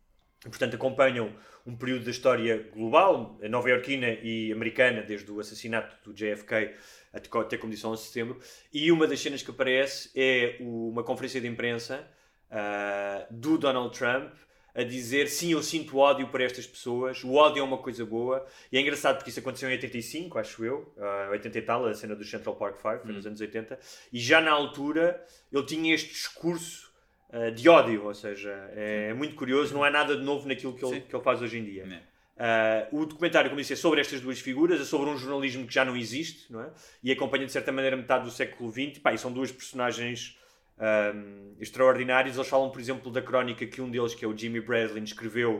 portanto, acompanham um período da história global, nova-iorquina e americana, desde o assassinato do JFK até co- até como disse 11 de setembro. E uma das cenas que aparece é uma conferência de imprensa ah, do Donald Trump a dizer sim, eu sinto ódio por estas pessoas, o ódio é uma coisa boa. E é engraçado porque isso aconteceu em 85, acho eu, ah, 80 e tal, a cena do Central Park 5, foi nos anos 80. E já na altura ele tinha este discurso uh, de ódio, ou seja, é muito curioso, não há nada de novo naquilo que ele, Sim. que ele faz hoje em dia. É. Uh, o documentário, como disse, é sobre estas duas figuras, é sobre um jornalismo que já não existe, não é? E acompanha de certa maneira metade do século XX. Pá, e são duas personagens um, extraordinárias. Eles falam, por exemplo, da crónica que um deles, que é o Jimmy Breslin, escreveu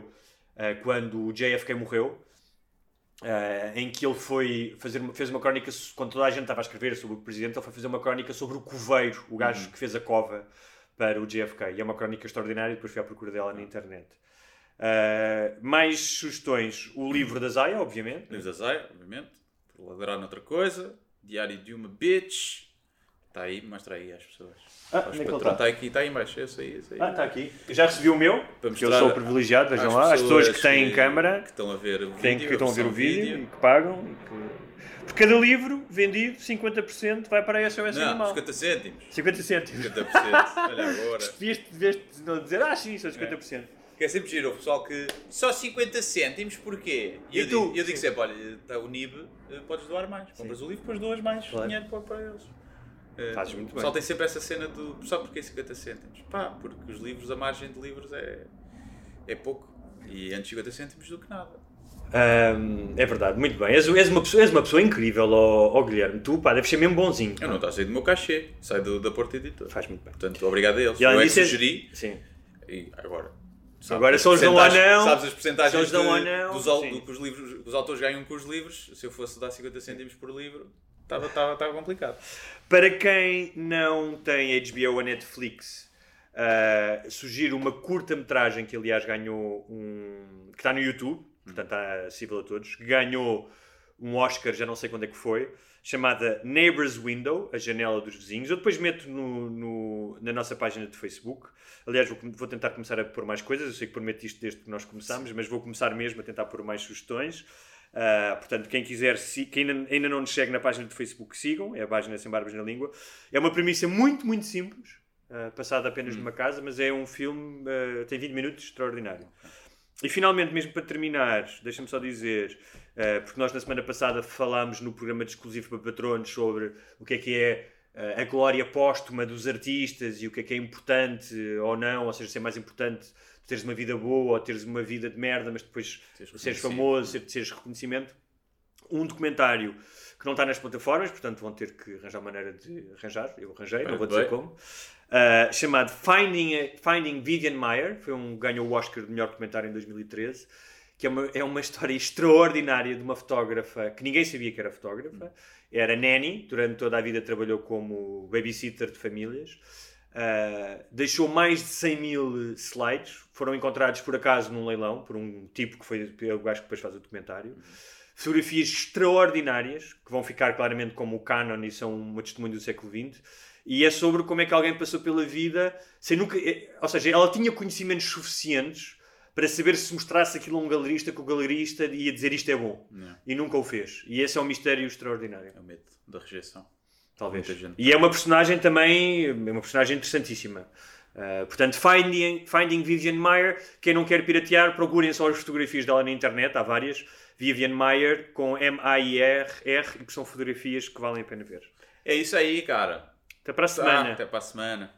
uh, quando o JFK morreu. Uh, em que ele foi fazer uma, fez uma crónica quando toda a gente estava a escrever sobre o presidente, ele foi fazer uma crónica sobre o coveiro, o gajo que fez a cova para o JFK. E é uma crónica extraordinária, depois fui à procura dela na internet. Uh, mais sugestões: o livro da Zaya, obviamente. Livros da Zaya, obviamente. Por ladrar noutra coisa. Diário de uma bitch. Está aí, mostra aí às pessoas. Ah, onde é está? Está aqui, está aí embaixo. Esse aí, esse aí. Ah, está aqui. Já recebi o meu, porque eu sou privilegiado, vejam lá. As pessoas que têm que- câmara, Que estão a ver o que, vídeo, que estão a ver o versão vídeo, e que pagam. E que... Por cada livro vendido, 50% vai para a SOS Não, Animal. 50 cêntimos. 50 cêntimos. 50%. Olha agora. Devias não dizer, ah, sim, são 50%. Que é sempre giro o pessoal que só 50 cêntimos, porquê? E, E eu, tu? digo, eu digo sempre, olha, está o NIB, eh, podes doar mais. Compras o livro, depois doas mais Claro. dinheiro para, para eles. Eh, Fazes muito o pessoal bem. tem sempre essa cena do, só porque 50 cêntimos? Pá, porque os livros, a margem de livros é, é pouco. E antes 50 cêntimos do que nada. Ahm, é verdade, muito bem. És, és uma, pessoa, és uma pessoa incrível, ó ó, Guilherme. Tu, pá, deves ser mesmo bonzinho. Eu não estou a sair do meu cachê, sai do, da Porta Editora. Faz muito bem. Portanto, obrigado a eles. E eu é que és- sugeri, Sim. e agora, Sabes Agora, se eles dão ou não, Sabes as porcentagens de- não, dos, do que os, livros, os autores ganham com os livros. Se eu fosse dar 50 cêntimos por livro, estava estava- estava complicado. Para quem não tem HBO ou Netflix, uh, sugiro uma curta-metragem que, aliás, ganhou um. que está no YouTube, portanto está acessível a todos, que ganhou um Oscar, já não sei quando é que foi, chamada Neighbor's Window, a janela dos vizinhos. Eu depois meto no, no- na nossa página de Facebook. Aliás, vou, vou tentar começar a pôr mais coisas. Eu sei que prometo isto desde que nós começámos, mas vou começar mesmo a tentar pôr mais sugestões. Uh, portanto, quem quiser, se- quem ainda, ainda não nos segue na página do Facebook, sigam. É a página Sem Barbas na Língua. É uma premissa muito, muito simples, uh, passada apenas numa casa, mas é um filme, uh, tem 20 minutos, extraordinário. E finalmente, mesmo para terminar, deixa-me só dizer, uh, porque nós na semana passada falámos no programa de exclusivo para patronos sobre o que é que é uh, a glória póstuma dos artistas e o que é que é importante ou não, ou seja, se é mais importante teres uma vida boa ou teres uma vida de merda, mas depois Seres famoso, ser- seres reconhecimento. Um documentário que não está nas plataformas, portanto vão ter que arranjar maneira de arranjar, eu arranjei, não vou dizer Bem. como, uh, chamado Finding, Finding Vivian Meyer, foi um, ganhou o Oscar de melhor documentário em 2013, que é uma, é uma história extraordinária de uma fotógrafa que ninguém sabia que era fotógrafa, era nanny, durante toda a vida trabalhou como babysitter de famílias, Uh, deixou mais de 100 mil slides, foram encontrados por acaso num leilão, por um tipo que foi é o gajo que depois faz o documentário. Fotografias extraordinárias, que vão ficar claramente como o canon e são uma testemunha do século XX. E é sobre como é que alguém passou pela vida sem nunca. é- Ou seja, ela tinha conhecimentos suficientes para saber se mostrasse aquilo a um galerista que o galerista ia dizer isto é bom. Não. E nunca o fez. E esse é um mistério extraordinário. É o medo da rejeição. Talvez. E é uma personagem também, é uma personagem interessantíssima. Uh, portanto, Finding, Finding Vivian Meyer, quem não quer piratear, procurem só as fotografias dela na internet, há várias. Vivian Meyer com M-A-I-R-R, e que são fotografias que valem a pena ver. É isso aí, cara. Até para a Tá, semana. até para a semana.